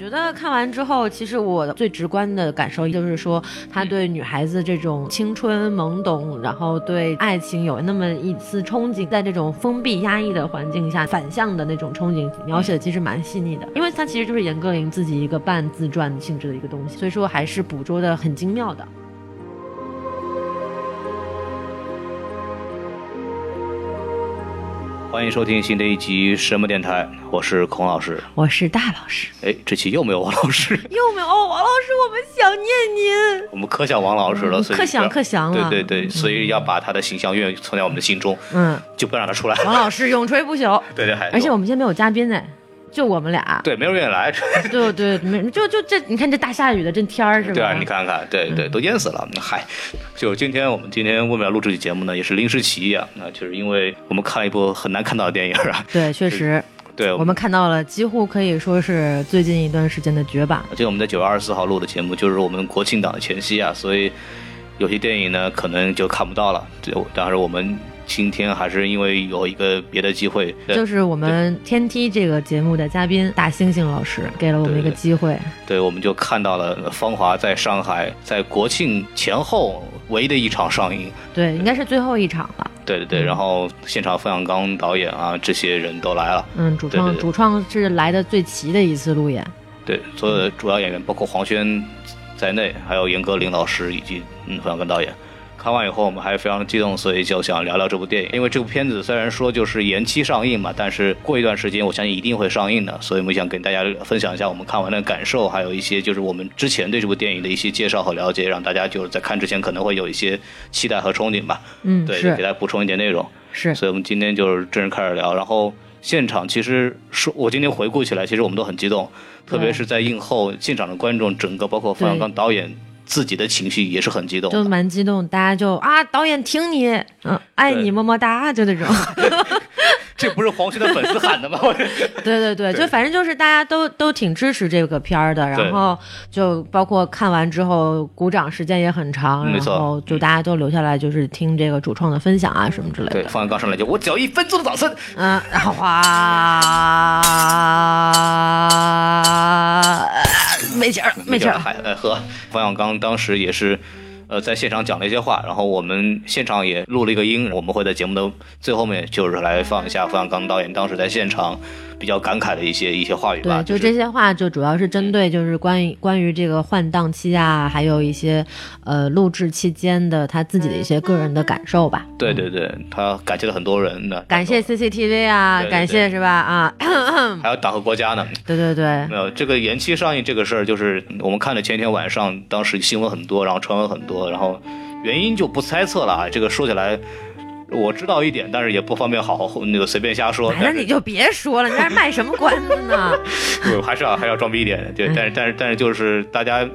觉得看完之后，其实我最直观的感受就是说，他对女孩子这种青春懵懂，然后对爱情有那么一丝憧憬，在这种封闭压抑的环境下反向的那种憧憬，描写的其实蛮细腻的。因为它其实就是严歌苓自己一个半自传性质的一个东西，所以说还是捕捉的很精妙的。欢迎收听新的一集什么电台，我是孔老师，我是大老师。哎，这期又没有王老师，又没有哦，王老师，我们想念您，我们可想王老师了，所以可想可想了，对对对，所以要把他的形象永远存在我们的心中，嗯，就不让他出来。王老师永垂不朽，对对，而且我们今天没有嘉宾呢。就我们俩，对，没人愿意来。对对，没就就这，你看这大下雨的，这天儿是吧？对啊，你看看，对对，都淹死了。嗨，就今天我们今天为什么要录这期节目呢？也是临时起意啊。那就是因为我们看了一部很难看到的电影啊。对，确实。对，我们看到了，几乎可以说是最近一段时间的绝版。而且我们在九月二十四号录的节目，就是我们国庆档的前夕啊，所以有些电影呢，可能就看不到了。就当时我们。今天还是因为有一个别的机会，就是我们天梯这个节目的嘉宾大猩猩老师给了我们一个机会，对，我们就看到了《芳华》在上海在国庆前后唯一的一场上映，对，应该是最后一场了。对对对，然后现场冯小刚导演啊，这些人都来了，嗯，主创主创是来的最齐的一次路演，对，所有的主要演员包括黄轩在内，还有严歌苓老师以及嗯冯小刚导演。看完以后，我们还非常的激动，所以就想聊聊这部电影。因为这部片子虽然说就是延期上映嘛，但是过一段时间，我相信一定会上映的。所以我们想跟大家分享一下我们看完的感受，还有一些就是我们之前对这部电影的一些介绍和了解，让大家就是在看之前可能会有一些期待和憧憬吧。嗯，对，给大家补充一点内容。是，所以我们今天就是正式开始聊。然后现场其实说，我今天回顾起来，其实我们都很激动，特别是在映后现场的观众，整个包括冯小刚导演。自己的情绪也是很激动，就蛮激动，大家就啊，导演挺你，嗯，爱你么么哒，就那种。这不是黄轩的粉丝喊的吗？对对对，就反正就是大家都都挺支持这个片儿的，然后就包括看完之后鼓掌时间也很长，然后就大家都留下来就是听这个主创的分享啊什么之类的。对，方刚上来就我只要一分钟的掌声，嗯，然后哇，没劲儿，没劲儿，还喝。方小刚当时也是。呃，在现场讲了一些话，然后我们现场也录了一个音，我们会在节目的最后面就是来放一下冯小刚导演当时在现场。比较感慨的一些一些话语吧，对，就这些话就主要是针对就是关于关于这个换档期啊，还有一些呃录制期间的他自己的一些个人的感受吧。对对对，他感谢了很多人的，感谢 CCTV 啊，感谢是吧啊，还有党和国家呢。对对对，没有这个延期上映这个事儿，就是我们看的前一天晚上，当时新闻很多，然后传闻很多，然后原因就不猜测了啊，这个说起来。我知道一点，但是也不方便好好那个随便瞎说。那你就别说了，你在这卖什么关子呢？对，还是要还要装逼一点。对，但是但是但是就是大家。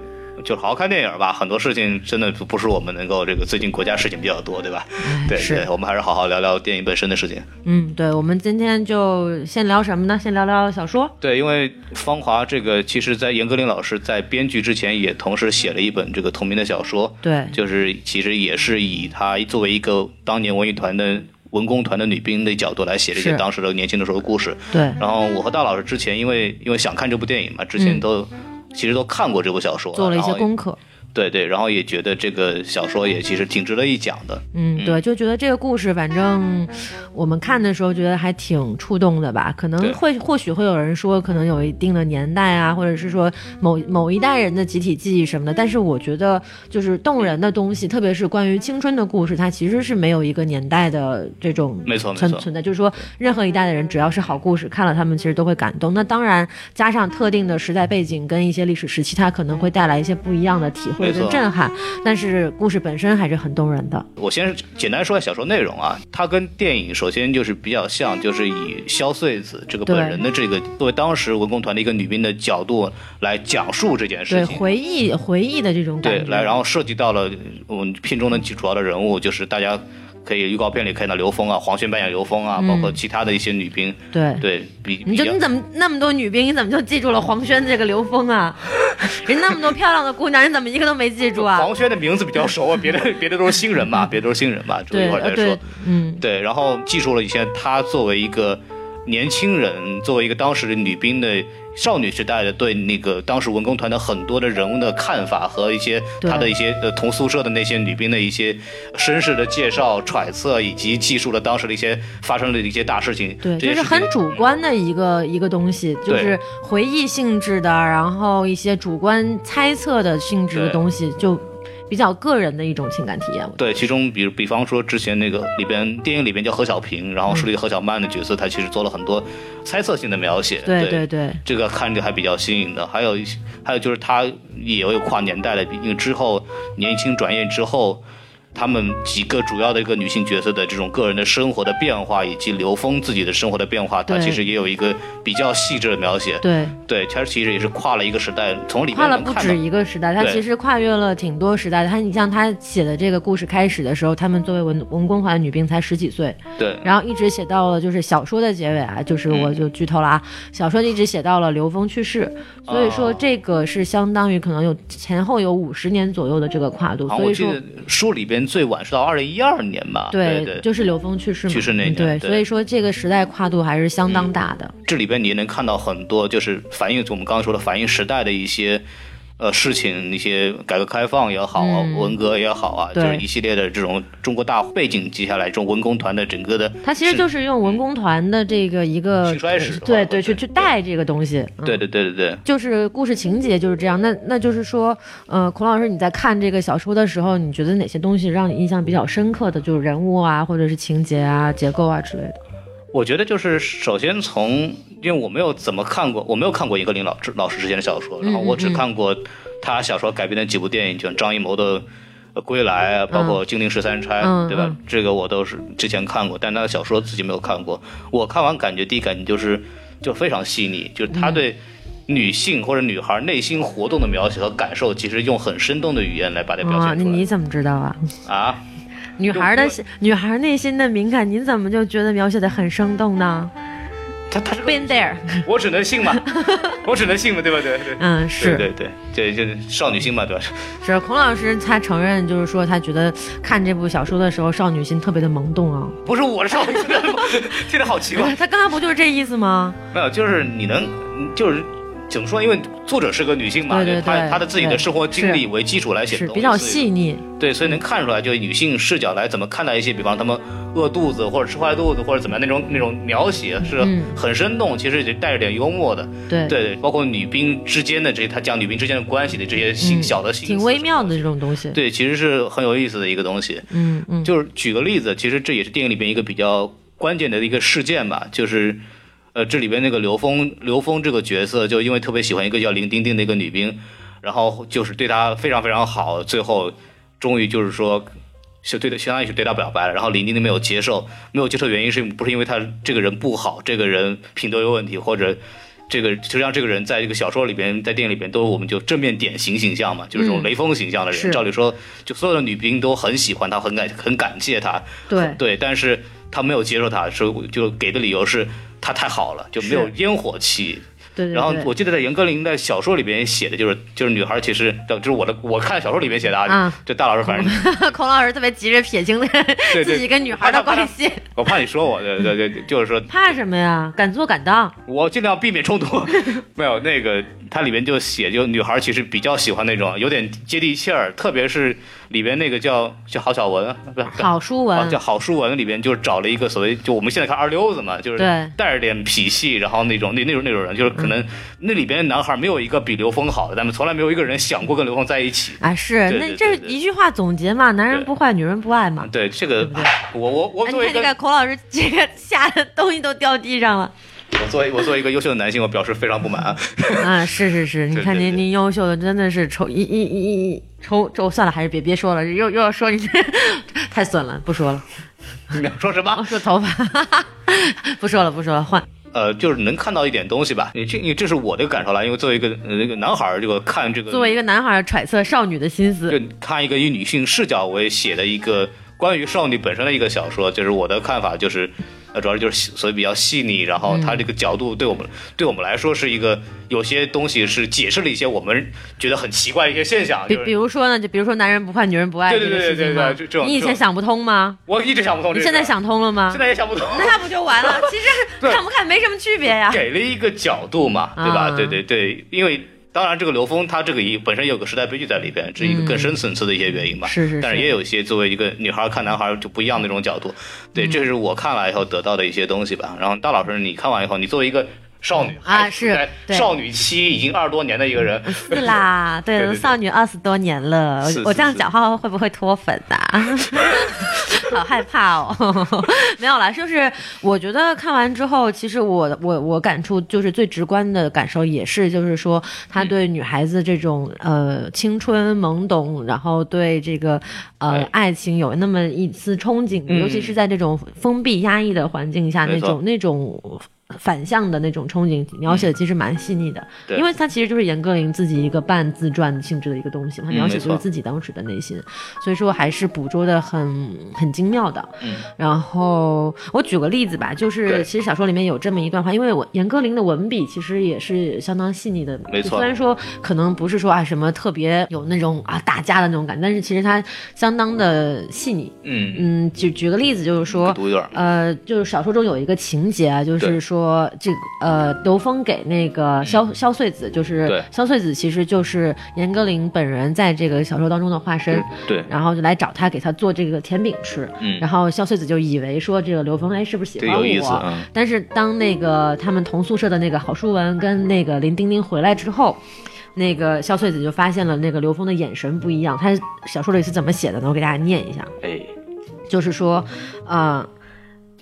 就好好看电影吧，很多事情真的不是我们能够这个最近国家事情比较多，对吧？对，是我们还是好好聊聊电影本身的事情。嗯，对，我们今天就先聊什么呢？先聊聊小说。对，因为《芳华》这个，其实在严歌苓老师在编剧之前，也同时写了一本这个同名的小说。对，就是其实也是以他作为一个当年文艺团的文工团的女兵的角度来写这些当时的年轻的时候的故事。对。然后我和大老师之前，因为因为想看这部电影嘛，之前都。其实都看过这部小说，做了一些功课。对对，然后也觉得这个小说也其实挺值得一讲的。嗯，对，就觉得这个故事，反正我们看的时候觉得还挺触动的吧。可能会或许会有人说，可能有一定的年代啊，或者是说某某一代人的集体记忆什么的。但是我觉得，就是动人的东西，特别是关于青春的故事，它其实是没有一个年代的这种没错存存在。就是说，任何一代的人，只要是好故事，看了他们其实都会感动。那当然，加上特定的时代背景跟一些历史时期，它可能会带来一些不一样的体会。或者是没错震撼，但是故事本身还是很动人的。我先简单说一下小说内容啊，它跟电影首先就是比较像，就是以萧穗子这个本人的这个作为当时文工团的一个女兵的角度来讲述这件事情。回忆回忆的这种感对，觉，来，然后涉及到了我们片中的几主要的人物，就是大家可以预告片里看到刘峰啊，黄轩扮演刘峰啊，嗯包括其他的一些女兵，对。对比你就你怎么那么多女兵，你怎么就记住了黄轩这个刘峰啊？人那么多漂亮的姑娘，你怎么一个都没记住啊？黄轩的名字比较熟啊，别的别的都是新人嘛，别的都是新人嘛，一会儿再说嗯，对，然后记住了一些他作为一个年轻人，作为一个当时的女兵的少女时代的对那个当时文工团的很多的人物的看法和一些对她的一些呃同宿舍的那些女兵的一些身世的介绍、揣测，以及记述了当时的一些发生的一些大事情。对，这是很主观的一个一个东西，就是回忆性质的，然后一些主观猜测的性质的东西，就比较个人的一种情感体验。对，其中比如比方说之前那个里边电影里边叫何小平，然后树立何小曼的角色，他其实做了很多猜测性的描写。对对对对，这个看着还比较新颖的，还有一些，还有就是他也有跨年代的，因为之后年轻转业之后，他们几个主要的一个女性角色的这种个人的生活的变化，以及刘峰自己的生活的变化，他其实也有一个比较细致的描写。对，对，他其实也是跨了一个时代，从里面跨了不止。一个时代，它对其实跨越了挺多时代的。他，你像他写的这个故事开始的时候，他们作为文文工团女兵才十几岁，对，然后一直写到了就是小说的结尾啊，就是我嗯就剧透了啊，小说一直写到了刘峰去世，所以说哦这个是相当于可能有前后有五十年左右的这个跨度，所以说书里边最晚是到二零一二年吧。对对，就是刘峰去世，去世那年对，对所以说这个时代跨度还是相当大的。这里边你也能看到很多，就是反映我们刚刚说的反映时代的一些。呃，事情一些改革开放也好啊，嗯文革也好啊，就是一系列的这种中国大背景接下来，这种文工团的整个的，它其实就是用文工团的这个一个兴衰史对对，去去带这个东西。嗯对对对对对，就是故事情节就是这样，那那就是说，呃，孔老师你在看这个小说的时候，你觉得哪些东西让你印象比较深刻的，就是人物啊，或者是情节啊、结构啊之类的？我觉得就是首先从，因为我没有怎么看过，我没有看过严歌苓老老师之前的小说，然后我只看过他小说改编的几部电影，就像张艺谋的。呃归来啊，包括《金陵十三钗》嗯对吧？嗯这个我都是之前看过，但他的小说自己没有看过。我看完感觉第一感觉就是，就非常细腻，就是他对女性或者女孩内心活动的描写和感受，其实用很生动的语言来把它表哇，现出来。那你怎么知道啊？啊，女孩的就女孩内心的敏感，您怎么就觉得描写的很生动呢他他是？Been there，我只能信嘛，我只能信嘛，对吧？对对。嗯，是对对对，这就是少女心嘛，对吧？是，孔老师他承认，就是说他觉得看这部小说的时候，少女心特别的萌动啊。不是我的少女心，听着好奇怪。他刚才不就是这意思吗？没有，就是你能，就是怎么说？因为作者是个女性嘛，对对对她她的自己的生活经历为基础来写的东西，是比较细腻，对，所以能看出来，就女性视角来怎么看待一些，比方他们饿肚子或者吃坏肚子或者怎么样那种那种描写是嗯很生动，其实也带着点幽默的。对对对，包括女兵之间的这些，他讲女兵之间的关系的这些小的心思，挺微妙的这种东西。对，其实是很有意思的一个东西。嗯嗯，就是举个例子，其实这也是电影里边一个比较关键的一个事件吧，就是，呃，这里边那个刘峰，刘峰这个角色，就因为特别喜欢一个叫林丁丁的一个女兵，然后就是对她非常非常好，最后终于就是说。就对的，相当于是对她表白了，然后林丁丁没有接受，没有接受原因是不是因为他这个人不好，这个人品德有问题，或者这个实际上这个人在这个小说里边，在电影里边都我们就正面典型形象嘛，就是这种嗯雷锋形象的人。是照理说，就所有的女兵都很喜欢他，很感很感谢他，对对，但是他没有接受他，所以就给的理由是他太好了，就没有烟火气。对对对。然后我记得在严歌苓的小说里边写的就是，就是女孩其实就是我的我看小说里面写的啊啊，就大老师反正 孔老师特别急着撇清对 自己跟女孩的关系，我怕你说我，对对对，就是说 怕什么呀？敢做敢当。我尽量避免冲突。没有那个，它里面就写，就女孩其实比较喜欢那种有点接地气儿，特别是里边那个叫叫郝小文，不是郝淑文啊，叫郝淑文里边就是找了一个所谓就我们现在看二流子嘛，就是带着点痞气，然后那种那那种那种人，就是可能那里边的男孩没有一个比刘峰好的，咱们从来没有一个人想过跟刘峰在一起。啊，是对那这一句话总结嘛，男人不坏，女人不爱嘛。对这个对，我我我哎，作为一个你看孔老师，这个吓得东西都掉地上了。我我作为我作为一个优秀的男性，我表示非常不满啊。啊，是是是，你看您您优秀的真的是抽一一一一抽抽算了，还是别别说了，又又要说你这 太损了，不说了，你要说什么？说头发，不说了不说了，换呃，就是能看到一点东西吧。你这你这是我的感受了，因为作为一个呃那个男孩儿，这个看这个作为一个男孩揣测少女的心思，就看一个以女性视角为写的一个关于少女本身的一个小说，就是我的看法就是，呃，主要就是所以比较细腻，然后它这个角度对我们、对我们来说是一个有些东西是解释了一些我们觉得很奇怪的一些现象，比就是比如说呢，就比如说男人不坏女人不爱对这个对对对对事情吗对这这种你以前想不通吗？我一直想不通，你现在想通了吗现？在也想不通。那不就完了？其实 看不看没什么区别呀。给了一个角度嘛，对吧？啊对对对，因为当然这个刘峰他这个也本身有个时代悲剧在里边，这是一个更深层次的一些原因吧。嗯是是是但是也有一些作为一个女孩看男孩就不一样的那种角度，嗯对，这是我看了以后得到的一些东西吧。然后大老师你看完以后，你作为一个少女啊是对。少女期已经二十多年的一个人，是啦，对对对对。少女二十多年了，我是是是我这样讲话会不会脱粉啊、好害怕哦。没有啦，就是我觉得看完之后，其实我我我感触就是最直观的感受也是，就是说他嗯。对女孩子这种、呃青春懵懂，然后对这个呃哎。爱情有那么一丝憧憬，嗯。尤其是在这种封闭压抑的环境下，那种那种。反向的那种憧憬描写的其实蛮细腻的，对。因为它其实就是严歌苓自己一个半自传性质的一个东西嘛，描写就是自己当时的内心，所以说还是捕捉的很很精妙的。嗯，然后我举个例子吧，就是其实小说里面有这么一段话，因为我严歌苓的文笔其实也是相当细腻的，没错。虽然说可能不是说啊什么特别有那种啊打架的那种感，但是其实它相当的细腻。嗯，嗯，举举个例子，就是说，读一段，呃，就是小说中有一个情节啊，就是对说这个呃，刘峰给那个萧萧穗子，就是对萧穗子，其实就是严歌苓本人在这个小说当中的化身。对，然后就来找他，给他做这个甜饼吃。嗯然后萧穗子就以为说这个刘峰哎是不是喜欢这有意思我？嗯但是当那个他们同宿舍的那个郝淑文跟那个林丁丁回来之后，那个萧穗子就发现了那个刘峰的眼神不一样。他小说里是怎么写的呢？我给大家念一下。哎，就是说，呃，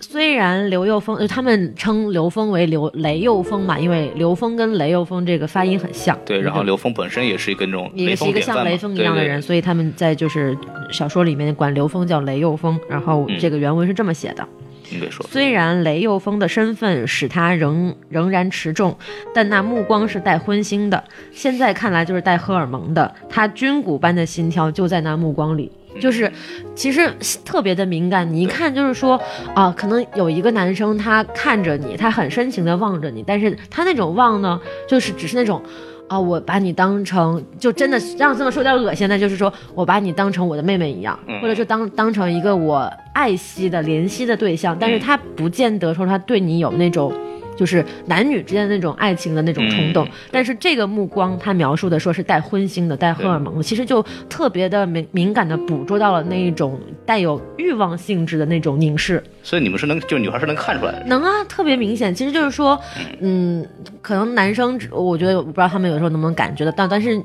虽然刘幼峰，呃他们称刘峰为刘雷幼峰嘛，因为刘峰跟雷幼峰这个发音很像。对，然后刘峰本身也是一个那种雷一个是一个像雷锋一样的人，对对所以他们在就是小说里面管刘峰叫雷幼峰，然后嗯这个原文是这么写的：你别说，虽然雷幼峰的身份使他仍仍然持重，但那目光是带荤腥的，现在看来就是带荷尔蒙的。他军鼓般的心跳就在那目光里。就是，其实特别的敏感，你一看就是说，啊、可能有一个男生他看着你，他很深情的望着你，但是他那种望呢，就是只是那种，啊、我把你当成，就真的让这么说有点恶心的，就是说我把你当成我的妹妹一样，嗯。或者是当当成一个我爱惜的、怜惜的对象，但是嗯。他不见得说他对你有那种。就是男女之间的那种爱情的那种冲动，嗯但是这个目光，他描述的说是带荤腥的、带荷尔蒙的，其实就特别的敏敏感的捕捉到了那一种带有欲望性质的那种凝视。所以你们是能，就女孩是能看出来的，能啊，特别明显。其实就是说，嗯，可能男生，我觉得我不知道他们有时候能不能感觉得到，但是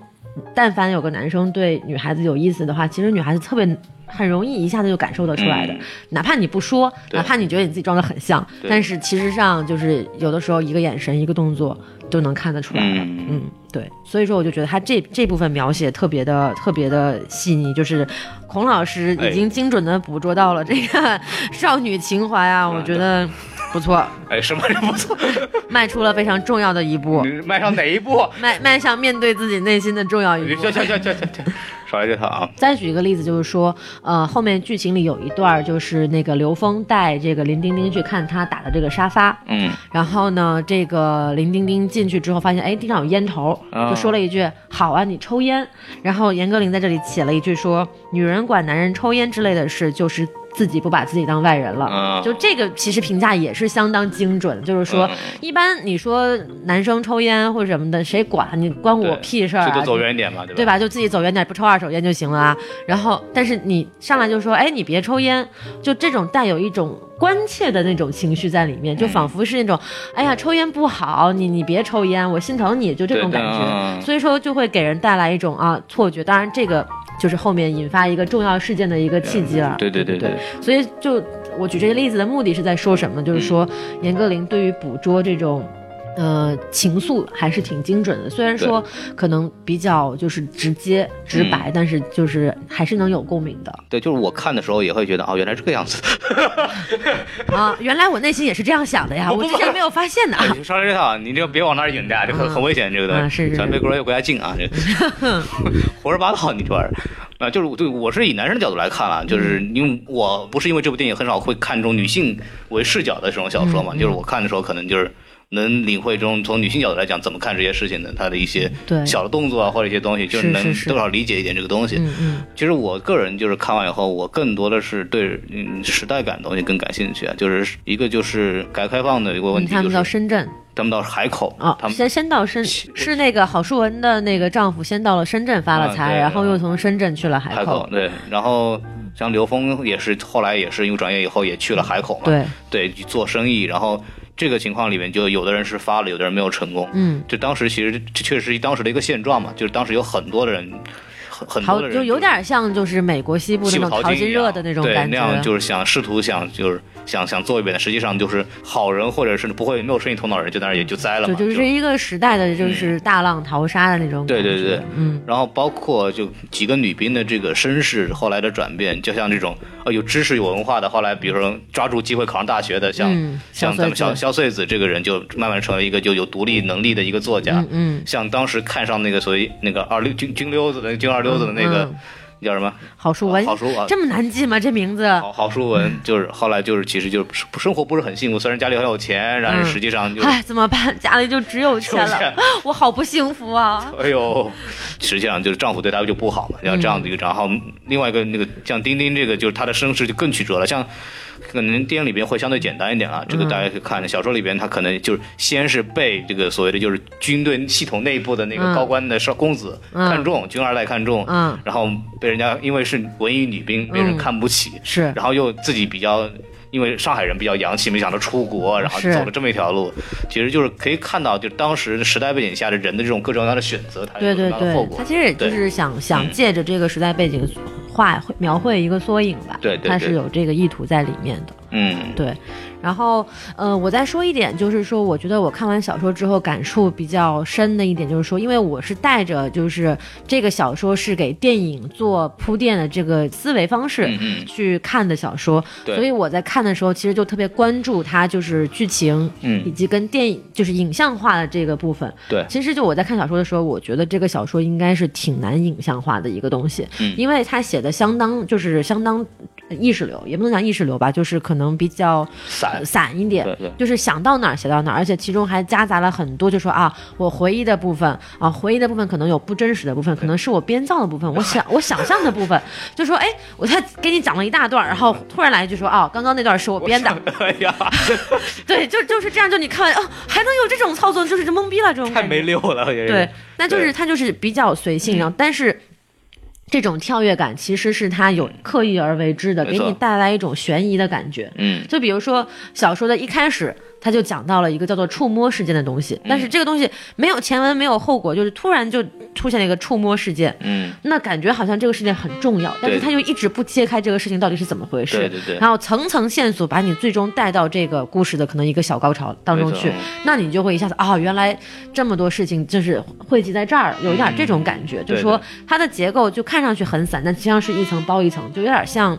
但凡有个男生对女孩子有意思的话，其实女孩子特别很容易一下子就感受得出来的。嗯。哪怕你不说，哪怕你觉得你自己装得很像，但是其实上就是有的时候一个眼神、一个动作都能看得出来的。嗯。嗯，对，所以说我就觉得他这这部分描写特别的特别的细腻，就是孔老师已经精准的捕捉到了这个 少女情怀啊，我觉得不错，哎，什么是不错，迈出了非常重要的一步，迈上哪一步？迈迈向面对自己内心的重要一步行。行行行行行，少来这套啊！再举一个例子，就是说，呃，后面剧情里有一段就是那个刘峰带这个林丁丁去看他打的这个沙发，嗯，然后呢，这个林丁丁进去之后发现，哎，地上有烟头，啊就说了一句：“好啊，你抽烟。”然后严歌苓在这里写了一句说：“女人管男人抽烟之类的事，就是自己不把自己当外人了。啊就这个其实评价也是相当精准，就是说，嗯一般你说男生抽烟或者什么的，谁管你关我屁事儿啊？最多走远点嘛，对吧？对吧？就自己走远点，不抽二手烟就行了啊。然后，但是你上来就说，哎，你别抽烟，就这种带有一种关切的那种情绪在里面，就仿佛是那种，哎呀，抽烟不好，你你别抽烟，我心疼你，就这种感觉。嗯所以说就会给人带来一种啊错觉。当然，这个就是后面引发一个重要事件的一个契机了。对对对对对所以就我举这些例子的目的是在说什么？就是说严歌苓对于捕捉这种。呃，情愫还是挺精准的，虽然说可能比较就是直接直白，但是就是还是能有共鸣的。对，就是我看的时候也会觉得，哦，原来这个样子。啊，原来我内心也是这样想的呀，我之前没有发现的。哎你说这套，你这个别往那儿引的，这很很危险，这个东西。啊是是是咱别国家国家禁啊，这 胡说八道，你这玩意儿。啊，就是对我是以男生的角度来看啊，就是因为我不是因为这部电影很少会看重女性为视角的这种小说嘛，就是我看的时候可能就是能领会中从女性角度来讲怎么看这些事情的，她的一些对小的动作啊或者一些东西，就是能多少理解一点这个东西。嗯嗯。其实我个人就是看完以后，我更多的是对嗯时代感的东西更感兴趣啊，就是一个就是改革开放的一个问嗯，题，他们到深圳。他们到海口哦他，们先先到深是那个郝淑文的那个丈夫先到了深圳发了财，啊然后又从深圳去了海海口对，然后像刘峰也是后来也是因为转业以后也去了海口嘛，对，对，做生意，然后这个情况里面就有的人是发了，有的人没有成功，嗯，就当时其实这确实是当时的一个现状嘛，就是当时有很多的人，很多人就有点像就是美国西部那种淘金热的那种对，感那样，就是想试图想就是想想做一遍的，实际上就是好人或者是不会没有生意头脑的人就在那也就栽了嘛，就就是一个时代的就是大浪淘沙的那种感觉，对对对，嗯，然后包括就几个女兵的这个身世后来的转变，就像这种呃有知识有文化的，后来比如说抓住机会考上大学的，像、嗯像咱们萧穗子萧萧穗子这个人，就慢慢成为一个就有独立能力的一个作家。嗯嗯，像当时看上那个所谓那个二六军军溜子的军二溜子的那个、嗯叫什么郝淑文郝淑啊。这么难记吗？这名字？郝郝淑文就是后来就是其实就是生活不是很幸福，虽然家里很有钱，但是实际上就哎，怎么办？家里就只有钱只有钱了，我好不幸福啊！哎呦，实际上就是丈夫对她就不好嘛，像这样的一个，然后另外一个那个像丁丁这个，就是她的身世就更曲折了，像。可能电影里边会相对简单一点啊，这个大家可以看。小说里边他可能就是先是被这个所谓的就是军队系统内部的那个嗯高官的少公子嗯。看中，军二代看中，嗯，然后被人家因为是文艺女兵，被人看不起，是。然后又自己比较，因为上海人比较洋气，没想到出国，然后走了这么一条路，其实就是可以看到，就当时时代背景下的人的这种各种各样的选择，它有什对对对，么样的后果。他。其实也就是想想借着这个时代背景画描绘一个缩影吧，对对对他是有这个意图在里面的。嗯，对，然后，呃，我再说一点，就是说，我觉得我看完小说之后感触比较深的一点，就是说，因为我是带着就是这个小说是给电影做铺垫的这个思维方式去看的小说，对。所以我在看的时候，其实就特别关注它就是剧情，嗯。以嗯，及跟电影就是影像化的这个部分。对，其实就我在看小说的时候，我觉得这个小说应该是挺难影像化的一个东西，嗯。因为它写的相当就是相当呃意识流，也不能讲意识流吧，就是可能比较散。呃，散一点，对对。就是想到哪儿写到哪儿，而且其中还夹杂了很多，就说啊，我回忆的部分啊，回忆的部分可能有不真实的部分，可能是我编造的部分，我想我想象的部分，就说哎，我才给你讲了一大段，然后突然来一句说啊，刚刚那段是我编的，哎呀，对，就就是这样，就你看完哦，还能有这种操作，就是懵逼了这种太没溜了，对，那就是他就是比较随性，然后但是。这种跳跃感其实是他有刻意而为之的，给你带来一种悬疑的感觉。嗯，就比如说小说的一开始，他就讲到了一个叫做触摸事件的东西，但是这个东西没有前文，没有后果，就是突然就出现了一个触摸事件，嗯，那感觉好像这个事件很重要，但是他又一直不揭开这个事情到底是怎么回事，对对对。然后层层线索把你最终带到这个故事的可能一个小高潮当中去，那你就会一下子啊，原来这么多事情就是汇集在这儿，有一点这种感觉，就是说它的结构就看上去很散，但实际上是一层包一层，就有点像。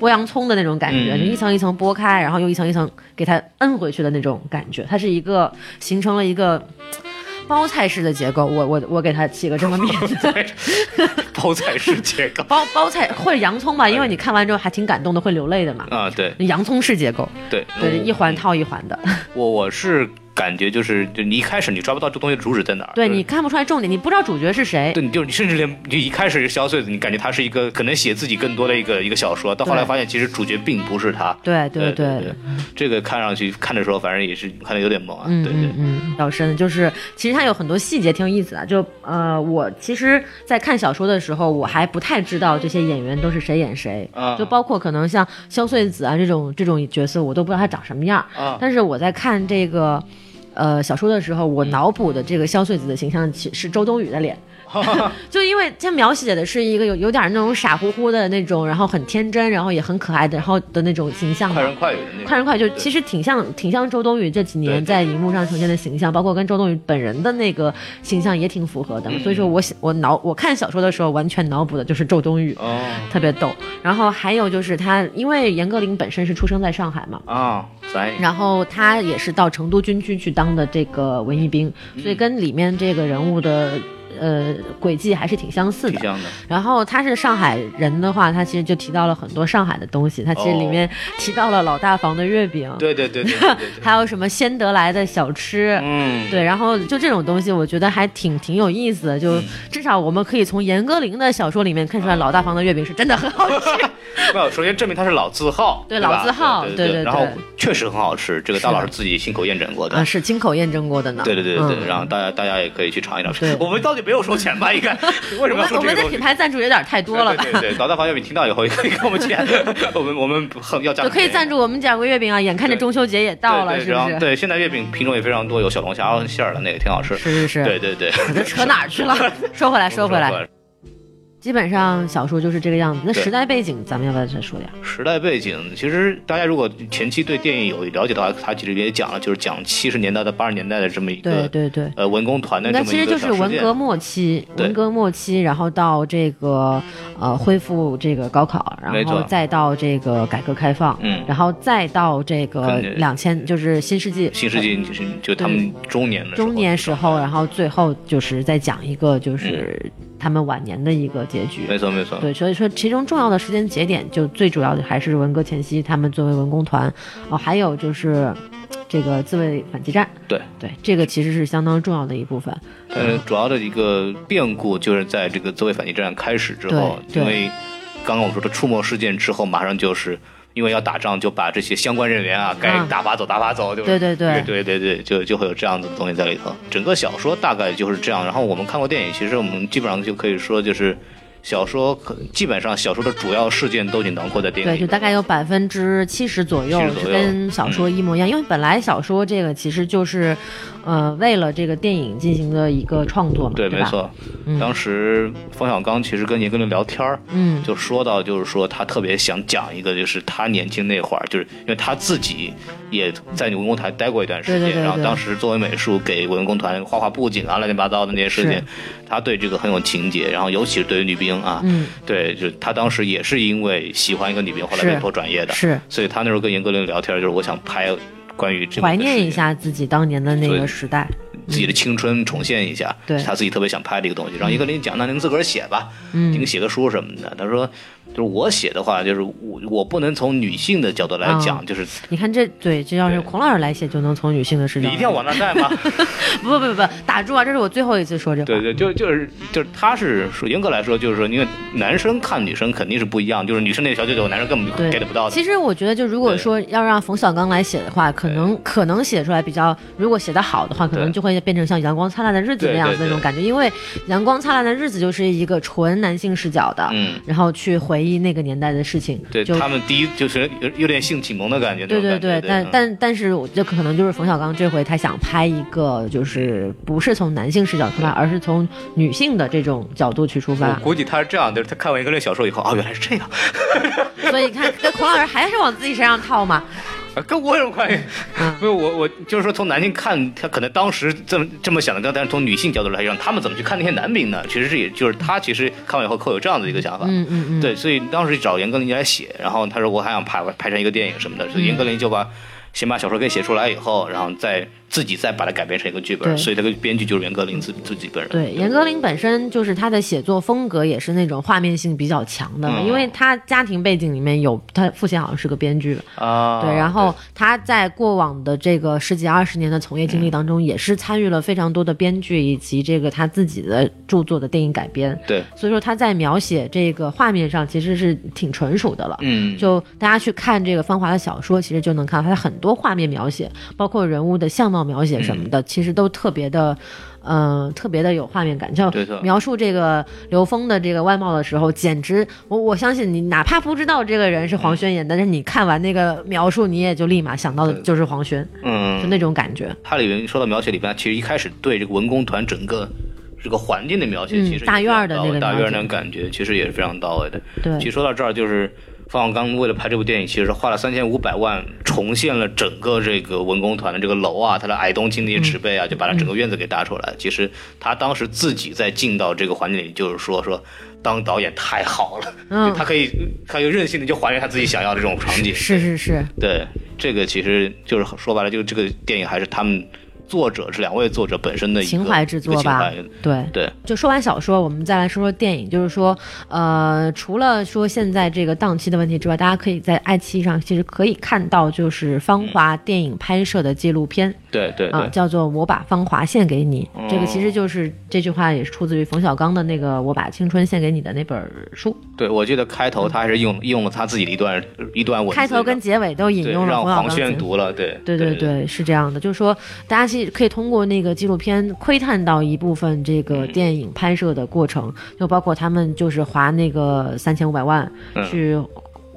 剥洋葱的那种感觉，嗯就一层一层剥开，然后又一层一层给它摁回去的那种感觉，它是一个形成了一个包菜式的结构。我我我给它起个这么名字，包菜式结构 包包菜或者洋葱吧，因为你看完之后还挺感动的，会流泪的嘛。啊，对洋葱式结构，对对，一环套一环的，我我是感觉就是，就你一开始你抓不到这东西的主旨在哪儿，就是对你看不出来重点，你不知道主角是谁。对，你就你甚至连就一开始是萧穗子，你感觉他是一个可能写自己更多的一个一个小说，到后来发现其实主角并不是他。对对对对，这个看上去看的时候，反正也是看的有点懵啊。嗯对对嗯嗯，比较深，就是其实它有很多细节挺有意思的。就呃，我其实，在看小说的时候，我还不太知道这些演员都是谁演谁，啊就包括可能像萧穗子啊这种这种角色，我都不知道他长什么样。啊但是我在看这个。呃，小说的时候，我脑补的这个萧穗子的形象其是周冬雨的脸，就因为他描写的是一个有有点那种傻乎乎的那种，然后很天真，然后也很可爱的，然后的那种形象嘛快人快语的那种。快人快语就其实挺像挺像周冬雨这几年在荧幕上呈现的形象，包括跟周冬雨本人的那个形象也挺符合的。嗯所以说我想我脑我看小说的时候，完全脑补的就是周冬雨，哦特别逗。然后还有就是他，因为严歌苓本身是出生在上海嘛。啊，咱然后他也是到成都军区去当的这个文艺兵，嗯所以跟里面这个人物的呃轨迹还是挺相似的。的。然后他是上海人的话，他其实就提到了很多上海的东西。他其实里面提到了老大房的月饼，对对对对对对对。还有什么先得来的小吃。嗯，对，然后就这种东西，我觉得还挺挺有意思的。就嗯至少我们可以从严歌苓的小说里面看出来，老大房的月饼是真的很好吃。没有，首先证明它是老字号，对吧老字号对对对然后确实很好吃，这个大老师自己亲口验证过的。啊，是亲口验证过的呢。对对对对对，嗯然后大家大家也可以去尝一尝对。我们到底没有收钱吧？应该 为什么要我们说这个我们的品？牌赞助有点太多了吧？对对对，老大房月饼听到以后也 可以给我们钱，我们我们很要价就可以赞助我们讲个月饼啊！眼看着中秋节也到了，是不是？对，现在月饼品种也非常多，有小龙虾馅儿的那个挺好吃。是是是。对对对，这扯哪儿去了？说回来，说回来，基本上小说就是这个样子。那时代背景，咱们要不要再说点？时代背景，其实大家如果前期对电影有了解的话，他其实也讲了，就是讲七十年代到八十年代的这么一个对对。呃文工团的那这么一其实就是文革末期，文革末期，然后到这个呃恢复这个高考，然后再到这个改革开放，嗯然后再到这个两千，就是新世纪，新世纪就是就他们中年的中年时候，然后最后就是再讲一个就是嗯他们晚年的一个结局。没错没错，对，所以说其中重要的时间节点，就最主要的还是文革前夕，他们作为文工团，哦，还有就是这个自卫反击战，对。对，这个其实是相当重要的一部分。呃，主要的一个变故就是在这个自卫反击战开始之后，因为刚刚我们说的触摸事件之后，马上就是因为要打仗，就把这些相关人员啊，该嗯打发走打发走，对对对对对对对，就就会有这样子的东西在里头。整个小说大概就是这样，然后我们看过电影，其实我们基本上就可以说就是。小说可基本上小说的主要事件都已经囊括在电影对，里对，就大概有百分之七十左右70左是右跟小说一模一样，因为本来小说这个其实就是，呃，为了这个电影进行的一个创作嘛，对，对？没错。嗯。当时冯小刚其实跟严歌苓聊天儿，嗯，就说到，就是说他特别想讲一个，就是他年轻那会儿，就是因为他自己也在文工团待过一段时间，然后当时作为美术给文工团画画布景啊，乱七八糟的那些事情，他对这个很有情节，然后尤其是对于女兵啊，嗯，对，就他当时也是因为喜欢一个女兵，后来是被迫转业的，是。所以他那时候跟严歌苓聊天，就是我想拍关于怀念一下自己当年的那个时代。自己的青春重现一下，对。他自己特别想拍的一个东西。让严歌苓讲，那您自个儿写吧，嗯。您写个书什么的。他说，就是我写的话，就是我我不能从女性的角度来讲，啊就是你看这对，这要是孔老师来写，就能从女性的视角。你一定要往那儿带吗？不不不不，打住啊！这是我最后一次说这话。对对，就就是就是，他是说严格来说，就是说，因为男生看女生肯定是不一样，就是女生那个小九九，男生根本对 get 不到的。其实我觉得，就如果说要让冯小刚来写的话，可能可能写出来比较，如果写的好的话，可能就会变成像《阳光灿烂的日子》那样子那种感觉。因为《阳光灿烂的日子》就是一个纯男性视角的，嗯，然后去回忆那个年代的事情。就对他们第一就是有有点性启蒙的感觉，对对对，但但但是我这可能就是冯小刚这回他想拍一个，就是不是从男性视角出发，而是从女性的这种角度去出发我发。估计他是这样的，他看完一个这小说以后，哦，原来是这样，所以你看，跟孔老师还是往自己身上套嘛。啊 跟我有关系？嗯 不是我，我就是说，从男性看，他可能当时这么这么想的，但是从女性角度来讲，他们怎么去看那些男兵呢？其实是也就是他其实看完以后会有这样的一个想法。嗯嗯嗯，对，所以当时找严歌苓来写，然后他说我还想拍拍成一个电影什么的，嗯所以严歌苓就把先把小说给写出来以后，然后再自己再把它改编成一个剧本，所以这个编剧就是严歌苓自自己本人。对，严歌苓本身就是她的写作风格也是那种画面性比较强的，嗯。因为他家庭背景里面有他父亲好像是个编剧，啊，对，然后他在过往的这个十几二十年的从业经历当中，也是参与了非常多的编剧以及这个他自己的著作的电影改编，对，所以说他在描写这个画面上其实是挺纯熟的了。嗯，就大家去看这个芳华的小说，其实就能看到她很多画面描写，包括人物的相貌描写什么嗯。的，其实都特别的，嗯、特别的有画面感。就描述这个刘峰的这个外貌的时候，简直我我相信你哪怕不知道这个人是黄轩演的，但是你看完那个描述，你也就立马想到的就是黄轩，嗯。就嗯，那种感觉。它里面说到描写里边，其实一开始对这个文工团整个这个环境的描写，嗯其实也大院儿的那个大院那种感觉，其实也是非常到位的。对。其实说到这儿，就是方小刚为了拍这部电影，其实花了三千五百万重现了整个这个文工团的这个楼啊，它的矮冬青那些植被嗯啊，就把它整个院子给搭出来。其实他当时自己在进到这个环境里，就是说说。当导演太好了，嗯他可以，他就任性的就还原他自己想要的这种场景。是是是，对，这个其实就是说白了，就这个电影还是他们作者是两位作者本身的一个情怀之作吧对。对，就说完小说，我们再来说说电影。就是说，呃，除了说现在这个档期的问题之外，大家可以在爱奇艺上其实可以看到，就是《芳华》电影拍摄的纪录片啊、对对啊，叫做《我把芳华献给你》。哦。这个其实就是这句话也是出自于冯小刚的那个《我把青春献给你》的那本书，对，我记得开头他还是用用了他自己的一段一段文字，开头跟结尾都引用了让黄轩读了，对。对对对，是这样的，就是说，大家其实可以通过那个纪录片窥探到一部分这个电影拍摄的过程，就包括他们就是花那个三千五百万嗯。去。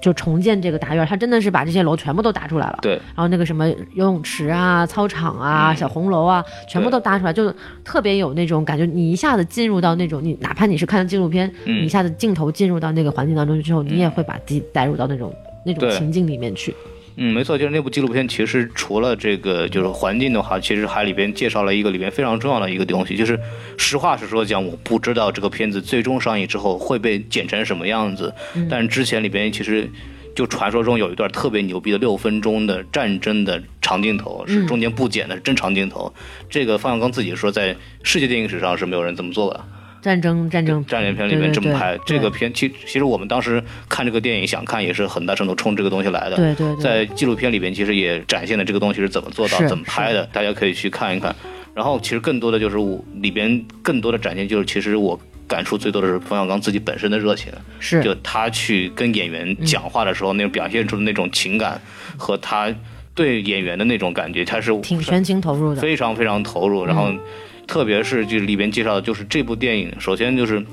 就重建这个大院，他真的是把这些楼全部都搭出来了。对然后那个什么游泳池啊、操场啊、小红楼啊，全部都搭出来，就特别有那种感觉。你一下子进入到那种，你哪怕你是看纪录片，嗯你一下子镜头进入到那个环境当中之后，你也会把自己带入到那种那种情境里面去。嗯，没错，就是那部纪录片，其实除了这个就是环境的话，其实还里边介绍了一个里边非常重要的一个东西，就是实话实说讲，我不知道这个片子最终上映之后会被剪成什么样子，但之前里边其实。就传说中有一段特别牛逼的六分钟的战争的长镜头，是中间不剪的，是真长镜头。这个方小刚自己说，在世界电影史上是没有人这么做的。战争，战争，战争片里面这么拍，这个片其其实我们当时看这个电影想看也是很大程度冲这个东西来的。对对对在纪录片里边其实也展现了这个东西是怎么做到、怎么拍的，大家可以去看一看。然后其实更多的就是我里边更多的展现就是其实我感触最多的是冯小刚自己本身的热情，是就他去跟演员讲话的时候，那种表现出的那种情感和他对演员的那种感觉，他是挺全情投入的。非常非常投入。然后，特别是就是里边介绍的，就是这部电影，首先就是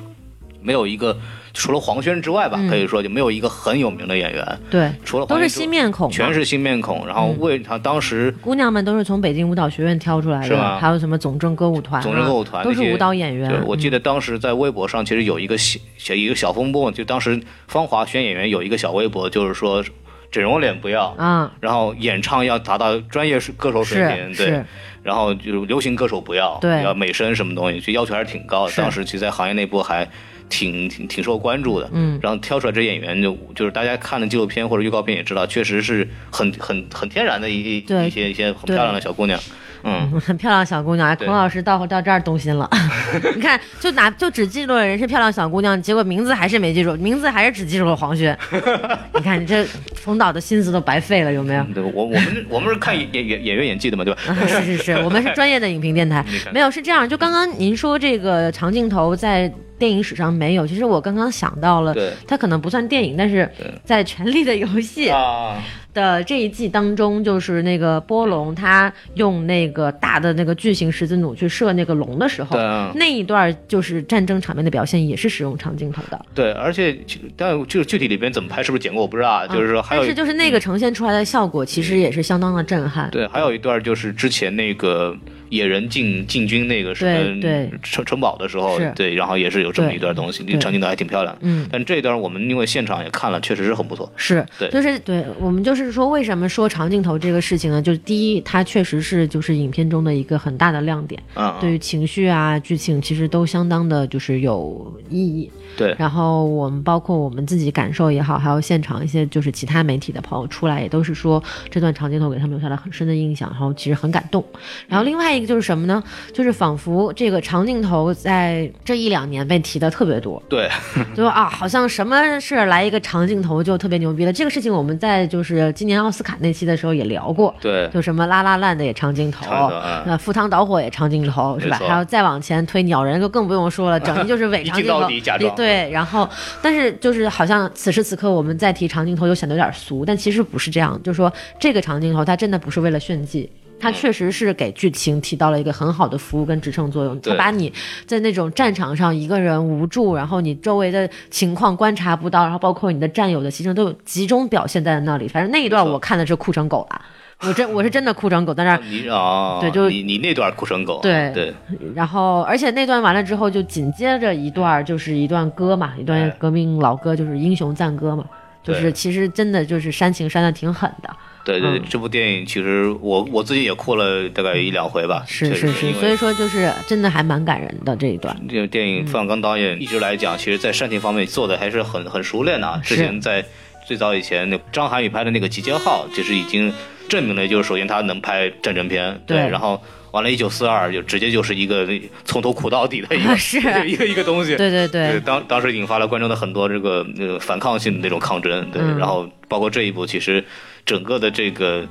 没有一个除了黄轩之外吧，可以说就没有一个很有名的演员，对，除了嗯都是新面孔，全是新面孔。然后为他当时姑娘们都是从北京舞蹈学院挑出来的，还有什么总政歌舞团、啊，总政歌舞团都是舞蹈演员对，。我记得得当时在微博上其实有一个小小一个小风波，就当时芳华选演员有一个小微博，就是说整容脸不要。啊，然后演唱要达到专业歌手水平，对然后就是流行歌手不要，对要美声什么东西，就要求还是挺高的。当时其实，在行业内部还挺挺挺受关注的。嗯，然后挑出来这演员就就是大家看的纪录片或者预告片也知道，确实是很很很天然的一一些一些很漂亮的小姑娘。嗯，嗯 很漂亮小姑娘。哎，孔老师到到这儿动心了，你看，就拿就只记住了人是漂亮小姑娘，结果名字还是没记住，名字还是只记住了黄轩。你看你这冯导的心思都白费了，有没有？对我我们我们是看演演演演员演技的嘛，对吧？啊是是是，我们是专业的影评电台没有是这样。就刚刚您说这个长镜头在电影史上没有，其实我刚刚想到了对，它可能不算电影，但是在《权力的游戏》啊，的这一季当中，就是那个波龙他用那个大的那个巨型十字弩去射那个龙的时候，啊那一段就是战争场面的表现，也是使用长镜头的。对，而且其但就是具体里边怎么拍，是不是剪过我不知道啊。就是说还有但是就是那个呈现出来的效果，其实也是相当的震撼。对，还有一段就是之前那个野人进进军那个什城城堡的时候，对，然后也是有这么一段东西，长镜头还挺漂亮。嗯，但这一段我们因为现场也看了，确实是很不错。是，对就是对我们就是说，为什么说长镜头这个事情呢？就是第一，它确实是就是影片中的一个很大的亮点，嗯，对于情绪啊、剧情其实都相当的就是有意义。对然后我们包括我们自己感受也好，还有现场一些就是其他媒体的朋友出来，也都是说这段长镜头给他们留下了很深的印象，然后其实很感动。然后另外一个就是什么呢？就是仿佛这个长镜头在这一两年被提的特别多，对，就说啊，好像什么事儿来一个长镜头就特别牛逼了。这个事情我们在就是今年奥斯卡那期的时候也聊过，对，就什么拉拉烂的也长镜头，那赴汤蹈火也长镜头是吧？还有再往前推鸟人就更不用说了，整的就是伪长镜头对，然后但是就是好像此时此刻我们再提长镜头又显得有点俗，但其实不是这样，就是说这个长镜头它真的不是为了炫技。它确实是给剧情起到了一个很好的服务跟支撑作用，它把你在那种战场上一个人无助，然后你周围的情况观察不到，然后包括你的战友的牺牲都有集中表现在那里。反正那一段我看的是哭成狗了。我真我是真的哭成狗在那儿，你啊，对就你你那段哭成狗，对对，然后而且那段完了之后，就紧接着一段就是一段歌嘛，一段哎革命老歌，就是英雄赞歌嘛，就是其实真的就是煽情煽的挺狠的，对对，嗯。这部电影其实我我自己也哭了大概一两回吧，确是是是，所以说就是真的还蛮感人的这一段，这个电影，冯小刚导演一直来讲，其实在煽情方面做的还是很很熟练的啊。之前在最早以前，那张涵予拍的那个《集结号》，就是已经证明了，就是首先他能拍战争片，对然后完了，一九四二就直接就是一个从头苦到底的一个是。一个一个东西。对对对，当当时引发了观众的很多这个那个反抗性的那种抗争，对，嗯。然后包括这一部，其实整个的这个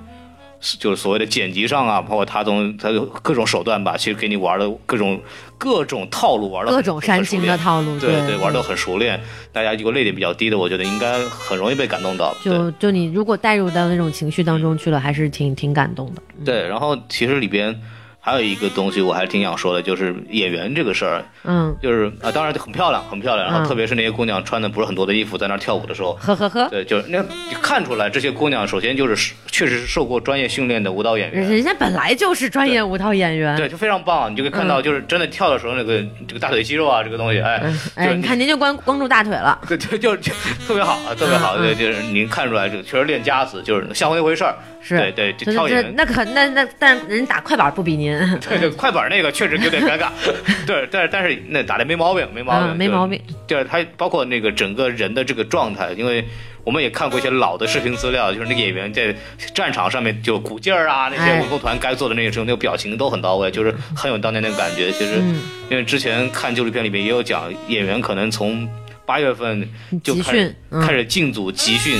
就是所谓的剪辑上啊，包括他从他有各种手段吧，其实给你玩的各种各种套路玩的各种煽情的套路，对对对，玩的很熟练。大家如果泪点比较低的，我觉得应该很容易被感动到。就就你如果带入到那种情绪当中去了，还是挺挺感动的。对，然后其实里边还有一个东西，我还挺想说的，就是演员这个事儿，嗯，就是啊，当然很漂亮，很漂亮。然后嗯特别是那些姑娘穿的不是很多的衣服，在那跳舞的时候。呵呵呵，对，就是那看出来，这些姑娘首先就是确实是受过专业训练的舞蹈演员，人家本来就是专业舞蹈演员。对，就非常棒。你就可以看到，就是真的跳的时候，那个这个大腿肌肉啊，这个东西，哎，嗯，哎，就是你看您就光光住大腿了，对 对，就就特别好，啊，特别好，嗯对，就是您看出来，这个确实练家子，就是像回那回事儿。是，对对，跳演员，那可那那，但是人打快板不比您，对 对，快板那个确实有点尴尬。对，但是但是那打的没毛病，没毛病，嗯，没毛病。对，他包括那个整个人的这个状态，因为我们也看过一些老的视频资料，就是那个演员在战场上面就鼓劲儿啊，那些哎文工团该做的那些时候，那个表情都很到位，就是很有当年那个感觉。其实，嗯因为之前看纪录片里面也有讲，演员可能从八月份就开始，嗯开始进组集训，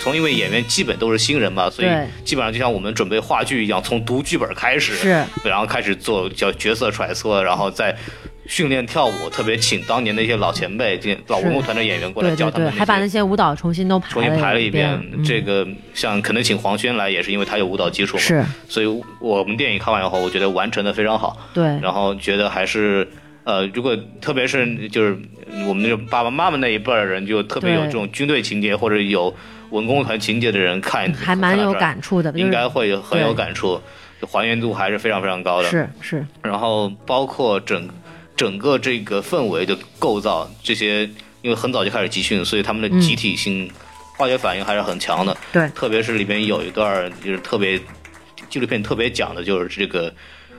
从因为演员基本都是新人嘛，所以基本上就像我们准备话剧一样，从读剧本开始，是，然后开始做叫角色揣测，然后再训练跳舞，特别请当年的一些老前辈、老文工团的演员过来对对对，教他们那些。还把那些舞蹈重新都排重新排了一遍，嗯。这个像可能请黄轩来，也是因为他有舞蹈基础嘛，是。所以我们电影看完以后，我觉得完成的非常好，对，然后觉得还是呃，如果特别是就是我们那种爸爸妈妈那一辈儿的人，就特别有这种军队情节或者有文工团情节的人看，还蛮有感触的，应该会很有感触，还原度还是非常非常高的。是是，然后包括整整个这个氛围的构造，这些因为很早就开始集训，所以他们的嗯集体性、化学反应还是很强的。对特别是里边有一段就是特别纪录片特别讲的就是这个。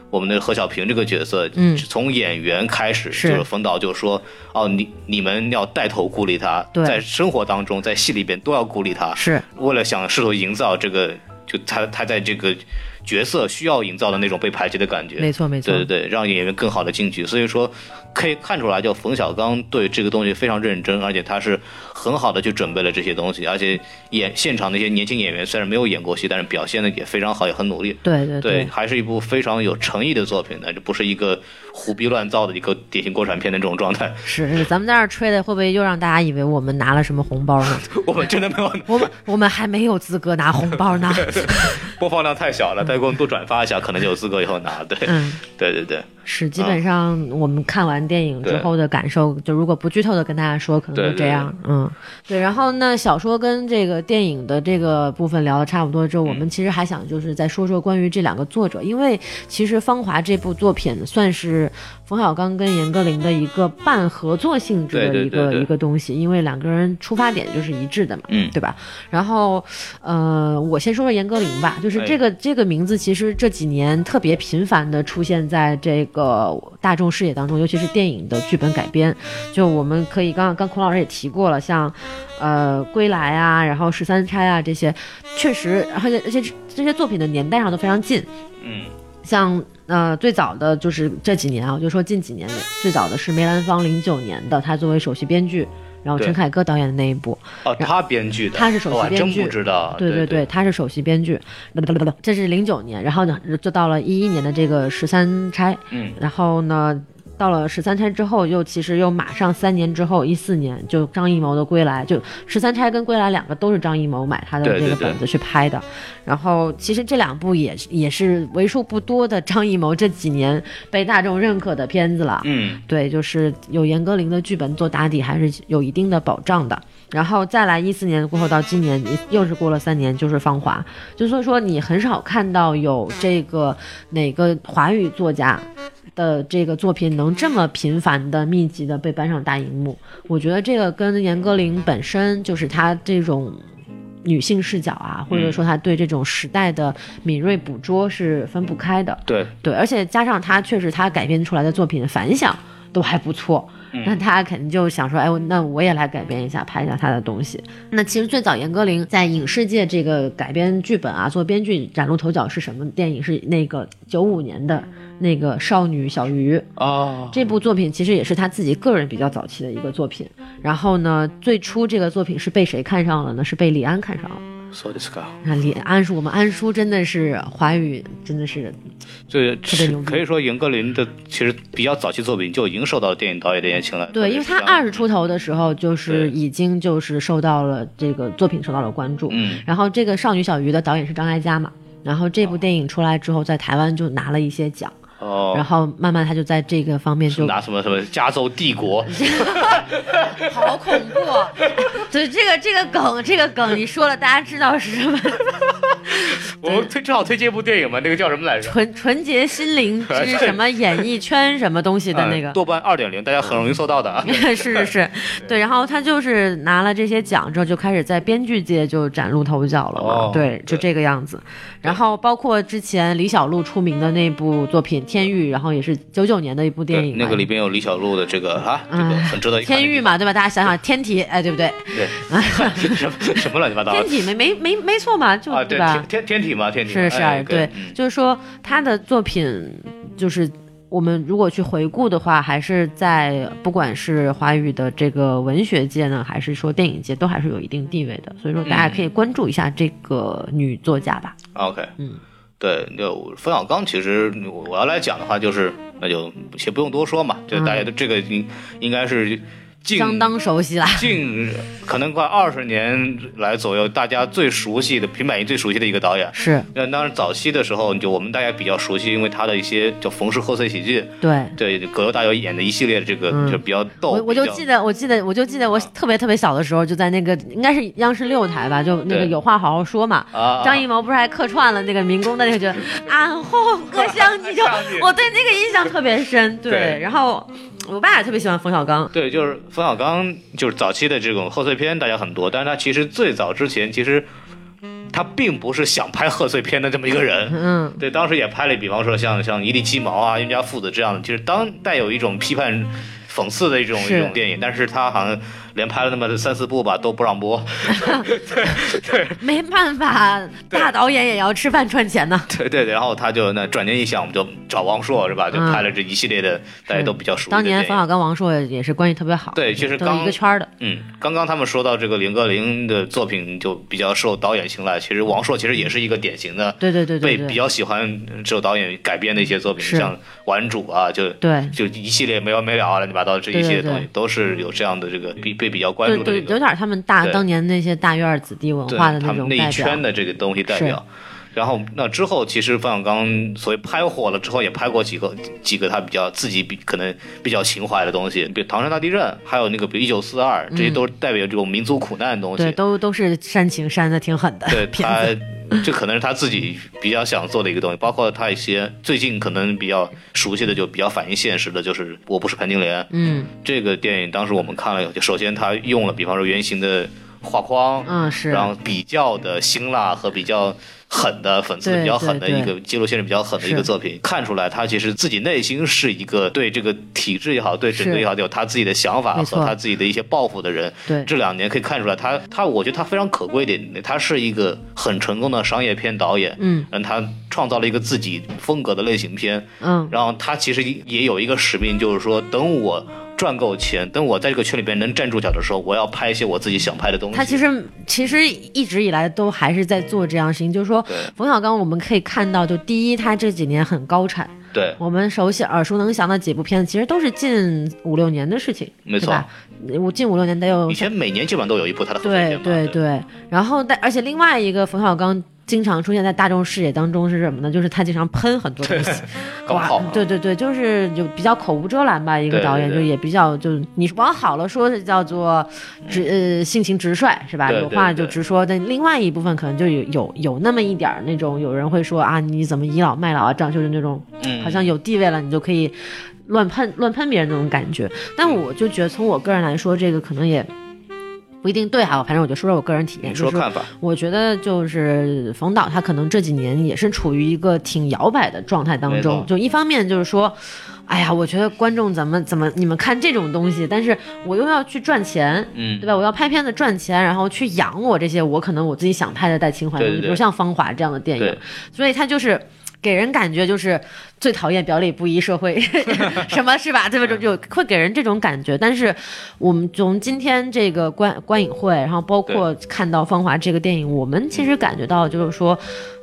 我们的何小平这个角色，嗯。从演员开始，就是冯导就说，哦，你你们要带头鼓励他，对。在生活当中，在戏里边都要鼓励他，是，为了想试图营造这个，就他他在这个角色需要营造的那种被排挤的感觉，没错没错对对对，让演员更好的进去。所以说，可以看出来，就冯小刚对这个东西非常认真，而且他是很好的去准备了这些东西，而且演现场那些年轻演员虽然没有演过戏，但是表现的也非常好，也很努力。对对对，还是一部非常有诚意的作品的，这不是一个胡逼乱造的一个典型国产片的这种状态。是是，咱们在这儿吹的，会不会又让大家以为我们拿了什么红包呢？我们真的没有我们我们还没有资格拿红包呢。播放量太小了，再多转发一下，可能就有资格以后拿。对，嗯，对对对。是，基本上我们看完电影之后的感受，就如果不剧透的跟大家说，可能就这样。嗯，对。然后那，小说跟这个电影的这个部分聊的差不多之后，我嗯们其实还想就是再说说关于这两个作者，因为其实《芳华》这部作品算是冯小刚跟严歌苓的一个半合作性质的一个一个东西，因为两个人出发点就是一致的嘛，嗯对吧？然后，呃，我先说说严歌苓吧，就是哎这个、这个名字，其实这几年特别频繁的出现在这个大众视野当中，尤其是电影的剧本改编。就我们可以刚刚刚孔老师也提过了，像呃《归来》啊，然后《十三钗》啊这些，确实，而且而且这些作品的年代上都非常近。嗯，像呃最早的就是这几年啊，我就说近几年，最早的是梅兰芳零九年的，他作为首席编剧，然后陈凯歌导演的那一部。哦，他编剧的，他是首席编剧真不知道。对对对，他是首席编剧，这是零九年，然后呢，就到了一一年的这个十三钗，嗯，然后呢，到了十三钗之后，又其实又马上三年之后，一四年就张艺谋的《归来》，就十三钗跟《归来》两个都是张艺谋买他的这个本子去拍的。然后其实这两部也也是为数不多的张艺谋这几年被大众认可的片子了。嗯，对，就是有严歌苓的剧本做打底，还是有一定的保障的。然后再来一四年过后到今年，又是过了三年，就是《芳华》，就所以说你很少看到有这个哪个华语作家。的这个作品能这么频繁的、密集的被搬上大荧幕，我觉得这个跟严歌苓本身就是她这种女性视角啊，或者说她对这种时代的敏锐捕捉是分不开的。对，对，而且加上她确实她改编出来的作品反响都还不错，那他肯定就想说，哎，那我也来改编一下，拍一下他的东西。那其实最早严歌苓在影视界这个改编剧本啊，做编剧崭露头角是什么电影？是那个九五年的那个《少女小鱼》。哦，这部作品其实也是他自己个人比较早期的一个作品。然后呢，最初这个作品是被谁看上了呢？是被李安看上了。そうですか。那李安是我们安叔，真的是华语，真的是这特别牛逼可以说严歌苓的其实比较早期作品就已经受到电影导演的眼青了。对，因为他二十出头的时候，就是对已经就是受到了这个作品受到了关注。嗯，然后这个《少女小鱼》的导演是张艾嘉嘛，然后这部电影出来之后，在台湾就拿了一些奖， 哦，然后慢慢他就在这个方面就拿什么什么加州帝国，好恐怖、啊。对这个这个梗，这个梗你说了，大家知道是什么？我们推正好推荐一部电影嘛，那个叫什么来着？纯纯洁心灵 之什么演艺圈什么东西的那个呃。豆瓣二点零，大家很容易搜到的啊。是是是，对，然后他就是拿了这些奖之后，就开始在编剧界就崭露头角了嘛，哦对，就这个样子。然后包括之前李小璐出名的那部作品《天域》，然后也是九九年的一部电影，那个里边有李小璐的这个啊，这个哎很值得一看。天域嘛，对吧？大家想想天体，哎，对不对？对，什么什么乱七八糟天体没没没没错嘛，就、啊？对，吧天？天天体嘛，天体嘛是是，哎对，嗯就是说他的作品，就是我们如果去回顾的话，还是在不管是华语的这个文学界呢，还是说电影界，都还是有一定地位的。所以说，大家可以关注一下这个女作家吧。OK，嗯，对，就冯小刚，其实我我要来讲的话，就是那就先不用多说嘛，就大家都这个应应该是近相当熟悉了。近可能快二十年来左右，大家最熟悉的平板音最熟悉的一个导演。是那当然，早期的时候，就我们大家比较熟悉，因为他的一些叫冯氏贺岁喜剧，对。对葛优大友演的一系列的这个、嗯就比较逗。我我就记得，我记得，我就记得，我特别特别小的时候，就在那个应该是央视六台吧，就那个有话好好说嘛。啊，张艺谋不是还客串了那个民工的那个，就 俺后哥想你就，我对那个印象特别深。对，对然后我爸也特别喜欢冯小刚。对，就是冯小刚，就是早期的这种贺岁片，大家很多，但是他其实最早之前，其实他并不是想拍贺岁片的这么一个人。嗯，对，当时也拍了，比方说像像一地鸡毛啊、冤家父子这样的，就是当带有一种批判、讽刺的一种一种电影，但是他好像连拍了那么三四部吧，都不让播。对 对没办法，大导演也要吃饭赚钱呢。对对对，然后他就那转念一想，我们就找王朔是吧？就嗯拍了这一系列的大家都比较熟悉当年冯小刚、王朔也是关系特别好，对其实都刚一个圈的。嗯，刚刚他们说到这个林歌苓的作品就比较受导演青睐，其实王朔其实也是一个典型的对对对对对，被比较喜欢受导演改编的一些作品，像《顽主》啊，就对就一系列没完没了啊，乱七八糟这一系列东西都是有这样的这个被被比较关对对，注的这个有点他们大当年那些大院子弟文化的那一代表圈。的这个东西代表。然后那之后，其实冯小刚所谓拍火了之后，也拍过几个几个他比较自己比可能比较情怀的东西，比如唐山大地震，还有那个比如一九四二，这些都是代表这种民族苦难的东西。嗯对，都都是煽情煽的挺狠的对 他。，这可能是他自己比较想做的一个东西，包括他一些最近可能比较熟悉的，就比较反映现实的，就是《我不是潘金莲》嗯这个电影。当时我们看了以后，就首先他用了，比方说圆形的画框，嗯是，然后比较的辛辣和比较狠的讽刺对比较狠的一个记录现实比较狠的一个作品，看出来他其实自己内心是一个对这个体制也好，对整个也好，有他自己的想法和他自己的一些抱负的人。对。这两年可以看出来他，他我觉得他非常可贵的他是一个很成功的商业片导演，嗯。嗯，他创造了一个自己风格的类型片，嗯。然后他其实也有一个使命，就是说等我。赚够钱，等我在这个圈里边能站住脚的时候，我要拍一些我自己想拍的东西。他其实其实一直以来都还是在做这样的事情，就是说冯小刚，我们可以看到，就第一，他这几年很高产，对，我们熟悉、耳熟能详的几部片子，其实都是近五六年的事情，没错？我近五六年得有以前每年基本上都有一部他的合作对对。对，然后但而且另外一个冯小刚经常出现在大众视野当中是什么呢？就是他经常喷很多东西，哇，对对对，就是就比较口无遮拦吧，一个导演就也比较就你往好了说是叫做直呃性情直率是吧？有话就直说，但另外一部分可能就有有有那么一点儿那种有人会说啊你怎么倚老卖老啊，这样就是那种嗯好像有地位了你就可以乱喷乱喷别人那种感觉。但我就觉得从我个人来说，这个可能也。不一定对哈，反正我就说说我个人体验，就是你说看法，我觉得就是冯导他可能这几年也是处于一个挺摇摆的状态当中，就一方面就是说。哎呀，我觉得观众怎么怎么你们看这种东西，但是我又要去赚钱，嗯。对吧？我要拍片子赚钱，然后去养我这些我可能我自己想拍的带情怀的比如像《芳华》这样的电影，所以他就是给人感觉就是最讨厌表里不一社会，什么是吧？对吧？就就会给人这种感觉。但是我们从今天这个观观影会，然后包括看到《芳华》这个电影，我们其实感觉到就是说。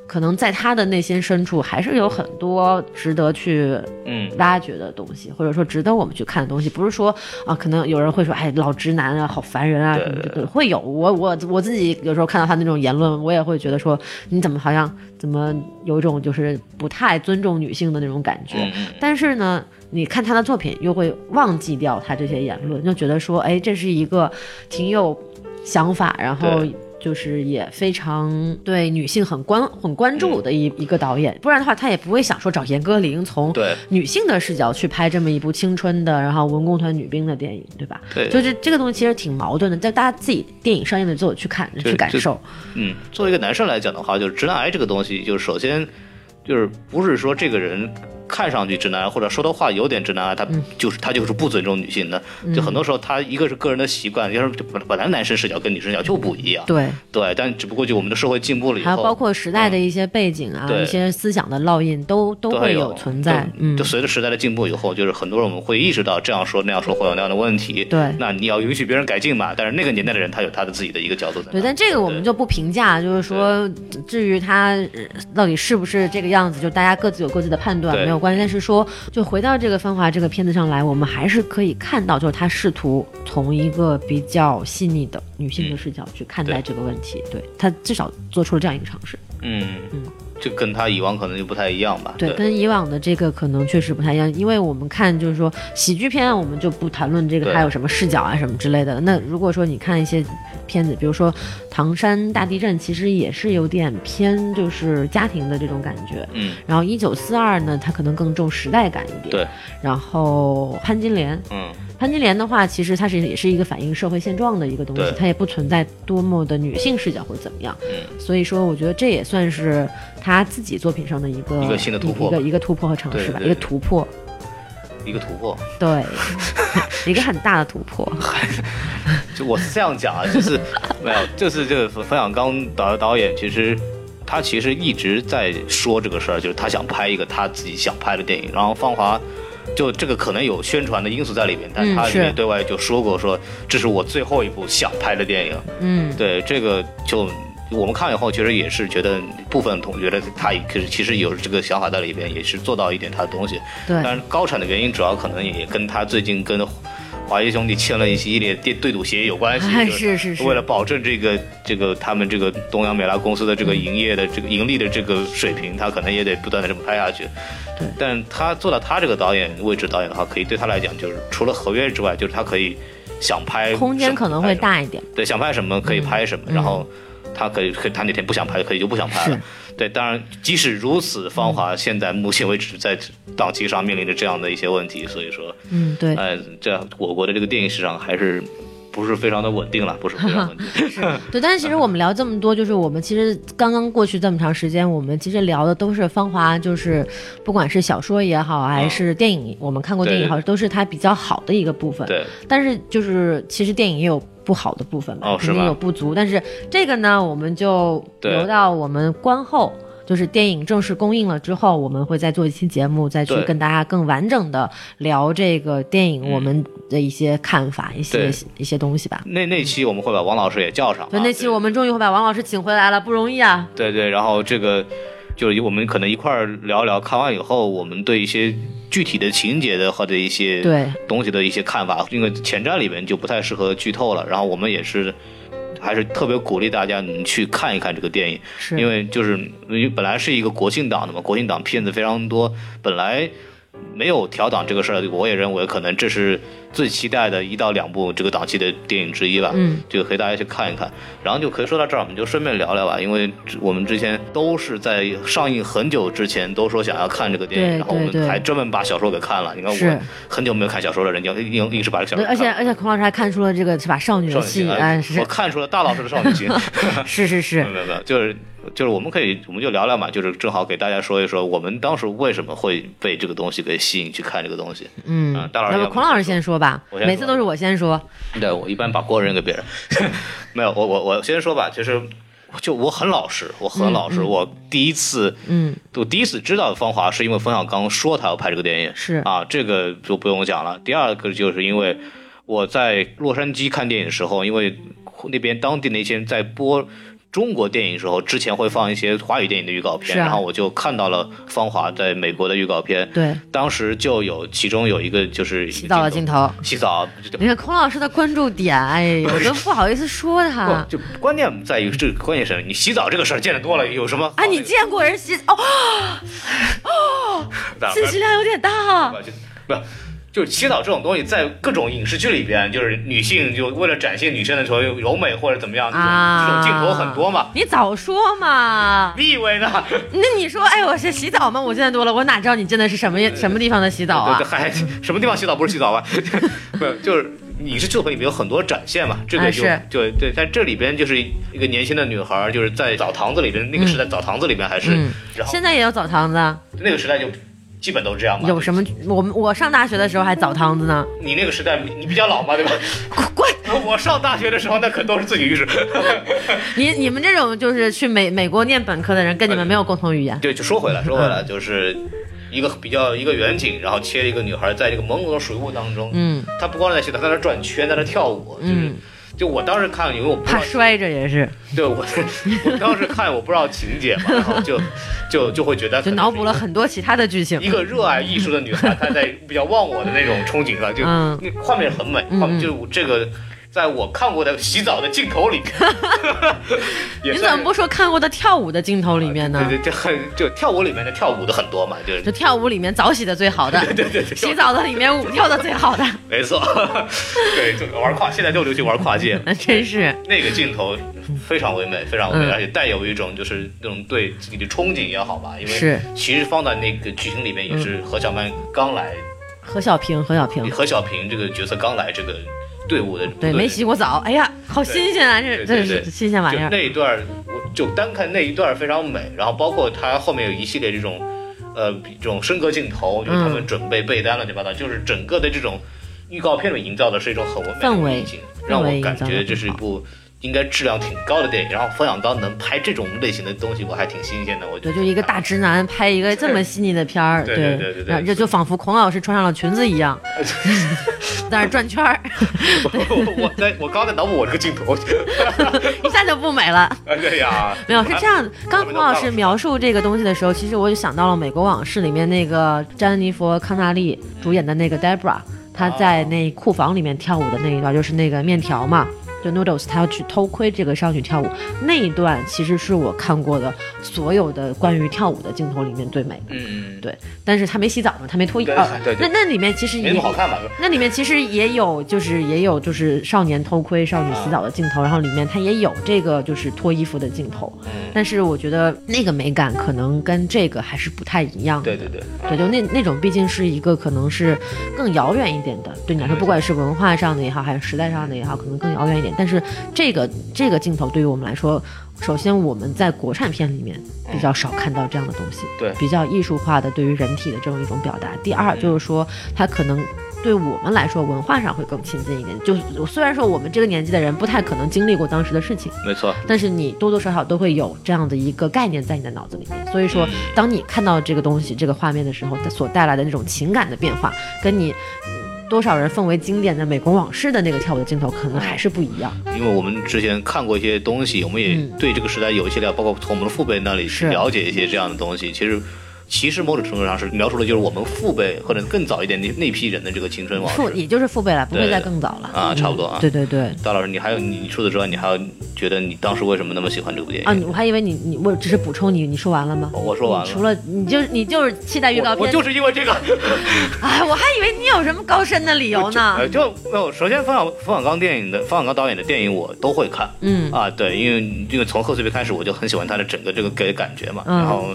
可能在他的内心深处，还是有很多值得去嗯，挖掘的东西，或者说值得我们去看的东西。不是说啊，可能有人会说，哎，老直男啊，好烦人啊，对什么的，会有。我我我自己有时候看到他那种言论，我也会觉得说，你怎么好像怎么有一种就是不太尊重女性的那种感觉。但是呢，你看他的作品，又会忘记掉他这些言论，就觉得说，哎，这是一个挺有想法，然后对。就是也非常对女性很关很关注的一、一个导演，不然的话他也不会想说找严歌苓从对女性的视角去拍这么一部青春的，然后文工团女兵的电影，对吧？对就是这个东西其实挺矛盾的，在大家自己电影上映的时候去看去感受。嗯，作为一个男生来讲的话，就是直男癌这个东西，就是首先就是不是说这个人看上去直男癌，或者说的话有点直男癌，他嗯就是他就是不尊重女性的。就很多时候他一个是个人的习惯，要是本本来男生视角跟女生视角就不一样。对，对，但只不过就我们的社会进步了以后，还有包括时代的一些背景啊，对一些思想的烙印都都会有存在就。嗯就，随着时代的进步以后，就是很多人我们会意识到这样说那样说会有那样的问题。对那你要允许别人改进嘛。但是那个年代的人他有他的自己的一个角度在。对，但这个我们就不评价，就是说，至于他呃到底是不是这个样子，就大家各自有各自的判断，没有关系。但是说，就回到这个《芳华》这个片子上来，我们还是可以看到，就是他试图从一个比较细腻的女性的视角去看待这个问题，对他至少做出了这样一个尝试。嗯嗯，这跟他以往可能就不太一样吧。对，跟以往的这个可能确实不太一样，因为我们看就是说喜剧片，我们就不谈论这个对它有什么视角啊什么之类的。那如果说你看一些片子，比如说《唐山大地震》，其实也是有点偏就是家庭的这种感觉。嗯，然后一九四二呢，它可能更重时代感一点。对。然后潘金莲，嗯，潘金莲的话，其实它是也是一个反映社会现状的一个东西，它也不存在多么的女性视角或者怎么样。嗯，所以说，我觉得这也算是他自己作品上的一个一个新的突破一个一个突破和尝试吧，一个突破，一个突破。对，一个很大的突破。就我是这样讲啊，就是 没有，就是这个冯小刚导导演，其实他其实一直在说这个事儿，就是他想拍一个他自己想拍的电影。然后芳华，就这个可能有宣传的因素在里面，但嗯他里面对外就说过说，这是我最后一部想拍的电影。嗯，对这个就。我们看以后，其实也是觉得部分同学得他也可是其实有这个想法在里边，也是做到一点他的东西。对但是高产的原因主要可能也跟他最近跟华谊兄弟签了一系列对对赌协议有关系。哎是是是为了保证这个这个他们这个东阳美拉公司的这个营业的这个盈利的这个水平，他可能也得不断的这么拍下去。对但他做到他这个导演位置导演的话，可以对他来讲，就是除了合约之外，就是他可以想拍空间可能会大一点。对，想拍什么可以拍什么，嗯然后他可以，可以他哪天不想拍，可以就不想拍了。对，当然，即使如此，芳华现在目前为止在档期上面临着这样的一些问题，所以说，嗯，对，呃，这我国的这个电影市场还是不是非常的稳定了，不是非常稳定。对，但是其实我们聊这么多，就是我们其实刚刚过去这么长时间，我们其实聊的都是芳华，就是不管是小说也好，还是电影，我们看过电影也好，都是它比较好的一个部分。对，但是就是其实电影也有不好的部分吧，肯定有不足。但是这个呢，我们就留到我们观后。就是电影正式公映了之后，我们会再做一期节目，再去跟大家更完整的聊这个电影嗯我们的一些看法、一些一些东西吧。那那期我们会把王老师也叫上啊。所以那期我们终于会把王老师请回来了，不容易啊！对对，然后这个。就是我们可能一块儿聊一聊，看完以后我们对一些具体的情节的或者一些对东西的一些看法，因为前瞻里面就不太适合剧透了。然后我们也是还是特别鼓励大家能去看一看这个电影，是因为就是因为本来是一个国庆档的嘛，国庆档片子非常多，本来没有调档这个事儿，我也认为可能这是最期待的一到两部这个档期的电影之一吧。嗯，这个可以大家去看一看。然后就可以说到这儿，我们就顺便聊聊吧，因为我们之前都是在上映很久之前都说想要看这个电影，然后我们还专门把小说给看了。你看我很久没有看小说了，人家硬硬硬是把这个小说。而且而且孔老师还看出了这个是吧少女心，我看出了大老师的少女心。是是是 没有，没有，就是就是我们可以我们就聊聊嘛，就是正好给大家说一说我们当时为什么会被这个东西给吸引去看这个东西。嗯嗯，大老师孔老师先说每次都是我先说，对我一般把锅扔给别人，没有我我我先说吧，其实就我很老实，我很老实，我第一次嗯，我第一次知道芳华是因为冯小刚说他要拍这个电影，是。啊，这个就不用讲了。第二个就是因为我在洛杉矶看电影的时候，因为那边当地那些人在播中国电影的时候，之前会放一些华语电影的预告片，啊然后我就看到了《芳华》在美国的预告片，对，当时就有其中有一个就是洗澡的镜，头。洗澡。你看孔老师的关注点，哎呦，我都不好意思说他，。就关键在于这个关键是你洗澡这个事儿见得多了，有什么好啊，你见过人洗哦？当然信息量有点大。不就是洗澡这种东西，在各种影视剧里边，就是女性就为了展现女生的时候柔美或者怎么样，这种、镜头很多嘛。你早说嘛！你以为呢？那你说，哎，我是洗澡吗？我见得多了，我哪知道你真的是什么什么地方的洗澡啊对？对，还什么地方洗澡不是洗澡吧？不是，就是影视作品里面有很多展现嘛，这个就、啊是就对，在这里边就是一个年轻的女孩，就是在澡堂子里边，那个时代澡堂子里边还是，嗯然后现在也有澡堂子，那个时代就基本都是这样嘛。有什么？我们我上大学的时候还澡堂子呢。你那个时代你比较老嘛，对吧？滚！我上大学的时候那可都是自己浴室。你你们这种就是去美美国念本科的人，跟你们没有共同语言。对，就说回来，说回来，就是一个比较一个远景，然后切了一个女孩在这个朦胧的水雾当中，嗯，她不光是在洗澡，她在那转圈，在那跳舞，就是。嗯就我当时看，因为我不，怕摔着也是，对我，我当时看我不知道情节嘛，然后就就就会觉得就脑补了很多其他的剧情。一。个热爱艺术的女孩，她在比较忘我的那种憧憬上，就画面很美，画面嗯。就这个在我看过的洗澡的镜头里面，也你怎么不说看过的跳舞的镜头里面呢？对对，就很就跳舞里面的跳舞的很多嘛，就是就跳舞里面澡洗的最好的，对对对，洗澡的里面舞跳的最好的，没错，对，就玩跨，现在就流行玩跨界，那真是。那个镜头非常唯美，非常唯美，嗯。而且带有一种就是那种对自己的憧憬也好吧，因为是。其实放在那个剧情里面也是何小曼刚来，何小平，何小平，何小平这个角色刚来这个队伍的，对，没洗过澡，哎呀，好新鲜啊！这这是新鲜玩意儿。那一段儿，我就单看那一段儿非常美，然后包括他后面有一系列这种，呃，这种升格镜头，就是他们嗯准备备单乱七八糟，就是整个的这种预告片里营造的是一种很唯美的氛围让我感觉这是一部应该质量挺高的电影。然后冯小刚能拍这种类型的东西，我还挺新鲜的。我觉，得就一个大直男拍一个这么细腻的片儿，对对对对对然后就就仿佛孔老师穿上了裙子一样，在那转圈儿，我我在我刚在脑补我这个镜头，一下就不美了。哎呀，没有，是这样。刚孔老师描述这个东西的时候，其实我就想到了《美国往事》里面那个詹妮弗·康纳利主演的那个 Debra，她在那库房里面跳舞的那一段，就是那个面条嘛。就 Noodles，她要去偷窥这个少女跳舞那一段，其实是我看过的所有的关于跳舞的镜头里面最美的。嗯，对，但是他没洗澡嘛，他没脱衣对啊。对对那那里面其实也好看吧？那里面其实也有，就是也有就是少年偷窥少女洗澡的镜头，然后里面他也有这个就是脱衣服的镜头，嗯，但是我觉得那个美感可能跟这个还是不太一样的。对对对，对，就那那种毕竟是一个可能是更遥远一点的，对你来说，不管是文化上的也好，还是时代上的也好，可能更遥远一点。但是这个这个镜头对于我们来说，首先我们在国产片里面比较少看到这样的东西，对比较艺术化的对于人体的这种一种表达。第二就是说，它可能。对我们来说，文化上会更亲近一点。就是虽然说我们这个年纪的人不太可能经历过当时的事情，没错，但是你多多少少都会有这样的一个概念在你的脑子里面，所以说嗯，当你看到这个东西、这个画面的时候，它所带来的那种情感的变化，跟你嗯多少人奉为经典的《美国往事》的那个跳舞的镜头，可能还是不一样。因为我们之前看过一些东西，我们也嗯对这个时代有一些了，包括从我们的父辈那里去了解一些这样的东西。其实，其实某种程度上是描述的就是我们父辈或者更早一点那那批人的这个青春往事。父也就是父辈了，不会再更早了啊嗯差不多啊对对对。大老师，你还有你你除此之外，你还有觉得你当时为什么那么喜欢这部电影？啊，我还以为你你我只是补充你，你说完了吗？我说完了除了你就你就是期待预告片，我我就是因为这个。哎，我还以为你有什么高深的理由呢呃。就没有。首先，冯小冯小刚电影的冯小刚导演的电影我都会看。嗯啊，对，因为因为从贺岁片开始，我就很喜欢他的整个这个给感觉嘛。嗯然后，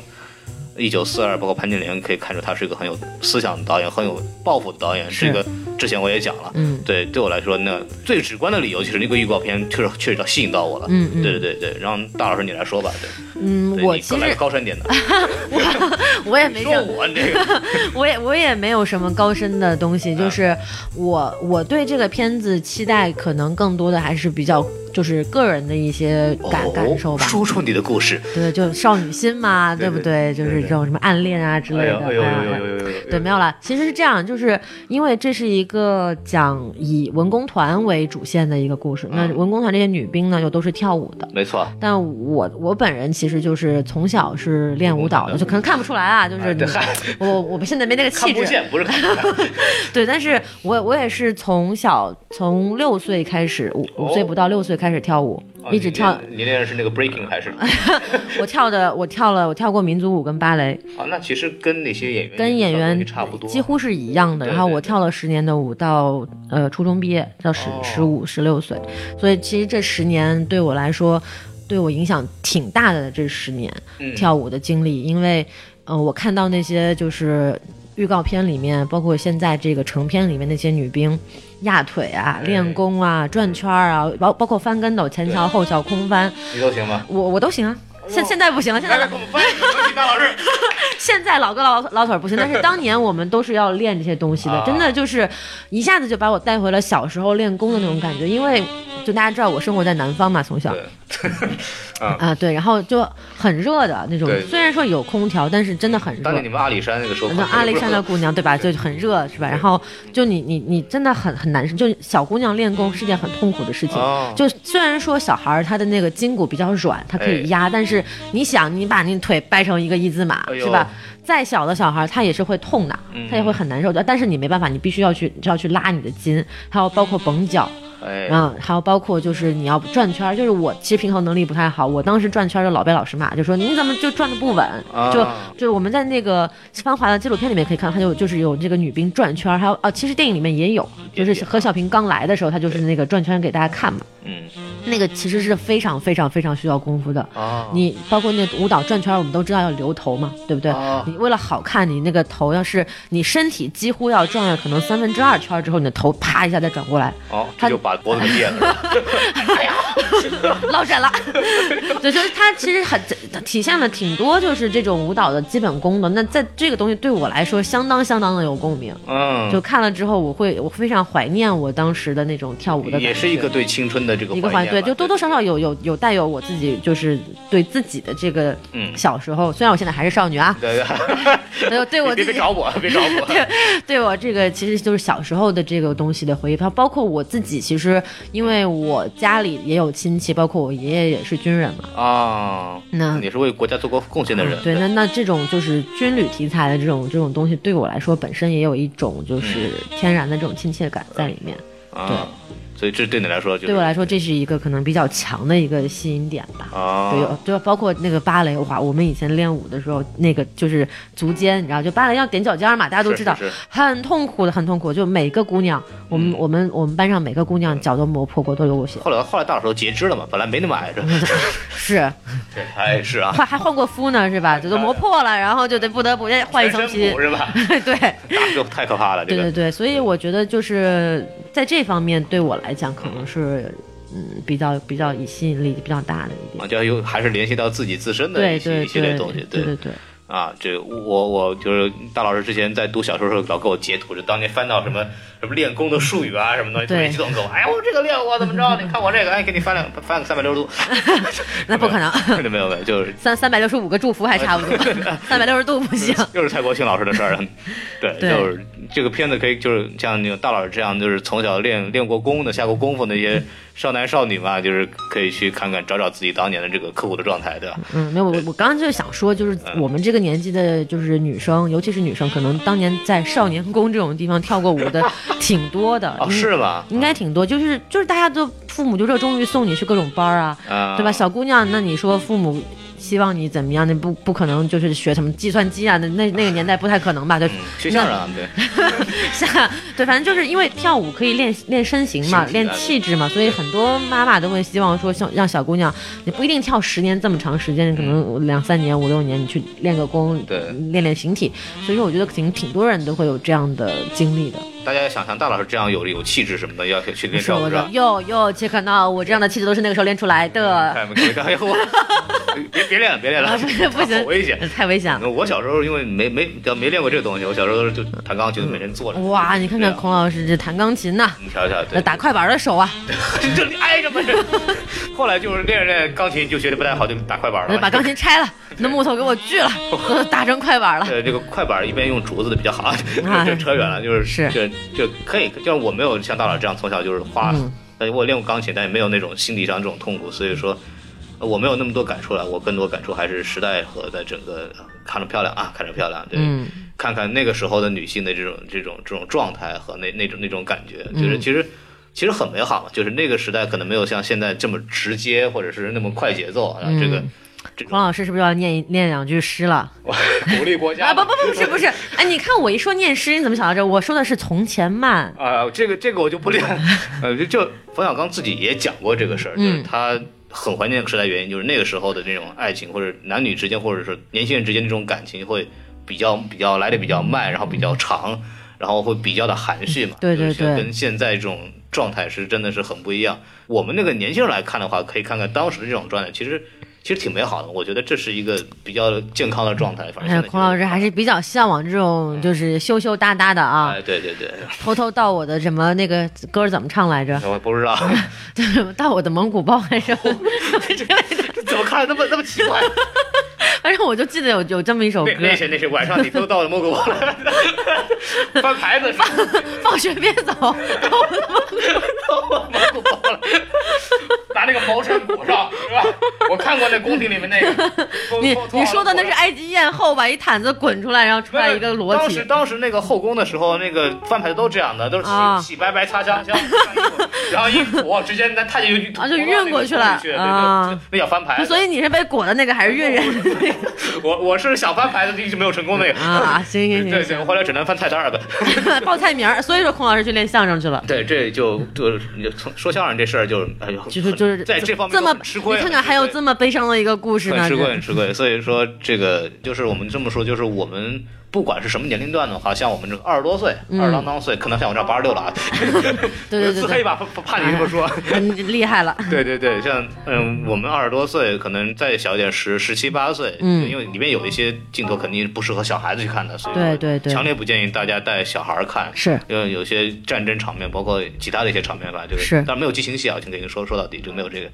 一九四二包括潘金莲，可以看出他是一个很有思想的导演，很有抱负的导演。是这个之前我也讲了。嗯对，对我来说，那最直观的理由就是那个预告片确实确实吸引到我了。嗯嗯对对对对，然后大老师你来说吧，对，嗯，我其实个高深点的，我我也没说什我这个，我也我也没有什么高深的东西，就是我我对这个片子期待可能更多的还是比较就是个人的一些感、哦感受吧。说出你的故事，对，就少女心嘛，对对不对？就是这种什么暗恋啊之类的。哎呦哎哎呦哎呦哎呦哎呦，对，没有了。其实是这样，就是因为这是一个讲以文工团为主线的一个故事。那嗯文工团这些女兵呢，又都是跳舞的。没错，但我我本人其实就是从小是练舞蹈的，就可能看不出来啊，就是你哎我我们现在没那个气质，看不见，不是看不。对，但是我我也是从小从六岁开始，五五岁不到六岁开始跳舞，一直跳。哦你练的是那个 breaking 还是？我跳的我跳了我跳过民族舞跟芭蕾，啊，那其实跟那些演员跟演员差不多，几乎是一样的。然后我跳了十年的舞，到呃初中毕业，到十哦十五十六岁，所以其实这十年对我来说，对我影响挺大的。这十年嗯跳舞的经历，因为呃我看到那些就是预告片里面，包括现在这个成片里面那些女兵。压腿啊，哎练功啊，转圈儿啊，包包括翻跟斗、前桥、后桥、空翻，你都行吗？我我都行啊。现现在不行了，现在给我们翻老师。现在老哥老老腿儿不行，但是 当年我们都是要练这些东西的，啊真的就是一下子就把我带回了小时候练功的那种感觉。因为就大家知道我生活在南方嘛，从小对，啊对，然后就很热的那种，虽然说有空调，但是真的很热当。年你们阿里山那个时候，那阿里山的姑娘对吧，就很热是吧？然后就你你你真的很很难受，就小姑娘练功是件很痛苦的事情。哦就虽然说小孩儿他的那个筋骨比较软，他可以压，但是你想你把你腿掰成一个一字马、哎是吧？再小的小孩儿他也是会痛的，嗯他也会很难受的。但是你没办法，你必须要去就要去拉你的筋，还有包括绷脚。哎，嗯，还有包括就是你要转圈，就是我其实平衡能力不太好，我当时转圈儿就老被老师骂，就说你怎么就转的不稳，啊。就就我们在那个《芳华》的纪录片里面可以看到，他就就是有这个女兵转圈，还有啊，其实电影里面也有，就是何小平刚来的时候，他就是那个转圈给大家看嘛，嗯那个其实是非常非常非常需要功夫的。啊，你包括那舞蹈转圈，我们都知道要留头嘛，对不对？啊你为了好看，你那个头要是你身体几乎要转了可能三分之二圈之后，你的头啪一下再转过来，哦，他就把脖子给裂了。落枕了。对，就是他其实很体现了挺多就是这种舞蹈的基本功的。那在这个东西对我来说相当相当的有共鸣。嗯，就看了之后，我会我非常怀念我当时的那种跳舞的感觉，也是一个对青春的这个一个怀对，就多多少少有有有带有我自己就是对自己的这个嗯。小时候，虽然我现在还是少女啊，对 对，我别别找我，别找我。对我这个其实就是小时候的这个东西的回忆，它包括我自己，其实因为我家里也有亲戚，包括我爷爷也是军人嘛，啊，那也是为国家做过贡献的人。对，那那这种就是军旅题材的这种这种东西，对我来说本身也有一种就是天然的这种亲切感在里面。啊，所以这对你来说就是对我来说，这是一个可能比较强的一个吸引点吧。啊，对，有就包括那个芭蕾，哇，我们以前练舞的时候，那个就是足尖，你知道，就芭蕾要踮脚尖嘛，大家都知道，是是是很痛苦的，很痛苦。就每个姑娘，我们、嗯我们我们班上每个姑娘脚都磨破过，都流过血。后来后来大老师都截肢了嘛，本来没那么矮是吧？是，对，哎是啊，还还换过肤呢，是吧？这都磨破了，然后就得不得不再换一层皮是吧？对，打就太可怕了，这个对对对，所以我觉得就是在这方面对我来讲，可能是嗯比较比较以吸引力比较大的一点。啊，就要有还是联系到自己自身的一系列东西，对对对，啊，这我我就是大老师之前在读小说的时候老给我截图，就当年翻到什么什么练功的术语啊什么东西，特别对激动，跟我哎我这个练我怎么着？你看我这个，哎给你翻两翻个三百六十度，那不可能，没有没有，就是三三百六十五个祝福还差不多，三百六十度不行。又是蔡国庆老师的事儿，对，对就是这个片子可以就是像那个大老师这样，就是从小练练过功的、下过功夫那些少男少女嘛，就是可以去看看找找自己当年的这个刻苦的状态，对吧？嗯，没有，我我刚刚就是想说，就是我们这个年纪的，就是女生，尤其是女生，可能当年在少年宫这种地方跳过舞的 挺多的，哦，是吧？应该挺多，就是就是大家都父母就热衷于送你去各种班儿啊，啊，对吧？小姑娘，那你说父母希望你怎么样？那不不可能就是学什么计算机啊？那那那个年代不太可能吧？就，嗯，学相声啊，对，下对，反正就是因为跳舞可以练练身形嘛，练气质嘛，所以很多妈妈都会希望说，像让小姑娘，你不一定跳十年这么长时间，可能两三年、五六年，你去练个功，对练练形体。所以说，我觉得挺挺多人都会有这样的经历的。大家想象大老师这样有有气质什么的，要去练跳舞是吧？哟哟，切克闹，我这样的气质都是那个时候练出来的。别别练了，别练了啊，，不行，好危险。太危险了。我小时候因为没没叫没练过这个东西，我小时候都是就弹钢琴，每天坐着。哇，你看看孔老师这弹钢琴呐，你瞧瞧，那，打快板的手啊，这里挨着嘛是。后来就是练着练钢琴就学的不太好，就打快板了。把钢琴拆了，那木头给我锯了，都打成快板了。呃，这个快板一边用竹子的比较好，啊这扯远了，就是是这这可以，就是我没有像大佬这样从小就是花嗯，但是我练过钢琴，但也没有那种心理上这种痛苦，所以说呃我没有那么多感触了，我更多感触还是时代和在整个呃看着漂亮啊，看着漂亮，对，嗯看看那个时候的女性的这种这种这种状态和那那种那种感觉，就是嗯其实。其实很美好嘛，就是那个时代可能没有像现在这么直接，或者是那么快节奏啊。这个嗯这种孔老师是不是要念一念两句诗了？鼓励国家啊，不不不，不是不是，哎，你看我一说念诗，你怎么想到这？我说的是从前慢。啊，这个这个我就不练。呃，就就冯小刚自己也讲过这个事儿，就是嗯他很怀念那个时代，原因就是那个时候的那种爱情，或者男女之间，或者是年轻人之间那种感情会比较比较来的比较慢，然后比较长，然后会比较的含蓄嘛。对对就是像对跟现在这种状态是真的是很不一样。我们那个年轻人来看的话，可以看看当时的这种状态，其实。其实挺美好的，我觉得这是一个比较健康的状态。反正哎，孔老师还是比较向往这种就是羞羞答答的啊哎，，对对对，偷偷到我的什么那个歌怎么唱来着？我不知道对，到我的蒙古包还是 之类的，这怎么看那么那么奇怪。反正我就记得有有这么一首歌那，那些那些晚上你都到了蒙古包了，翻牌子是吧 放学别走，到蒙到蒙古包了，拿那个毛衫裹上是吧？我看过那宫廷里面那个，你你说的那是。埃及艳后把一毯子滚出来，然后出来一个裸体当时。当时那个后宫的时候，那个翻牌子都这样的，都是洗、啊洗白白擦香香，然后一裹，直接那太监就啊就晕过去了啊对，那叫翻牌子。所以你是被裹的那个还是越人 我我是想翻牌子，一直没有成功那个。啊？行 行行对，行行，后来只能翻菜单儿了。报菜名儿，所以说孔老师去练相声去了。对，这就就从说相声这事儿就哎呦，就是就是在这方面这么吃亏。你看看还有。这么悲伤的一个故事呢，很吃亏，很吃亏。所以说，这个就是我们这么说，就是我们不管是什么年龄段的话，像我们这个二十多岁、嗯二十郎当岁，可能像我这八十六了啊。对对对对，自黑吧，怕怕你这么说。嗯厉害了。对对对，像嗯，我们二十多岁，可能再小一点，十十七八岁，嗯因为里面有一些镜头肯定不适合小孩子去看的，所以对对对强烈不建议大家带小孩看。是因为有些战争场面，包括其他的一些场面吧，这个是当然没有激情戏啊，我先跟您说说到底就没有这个。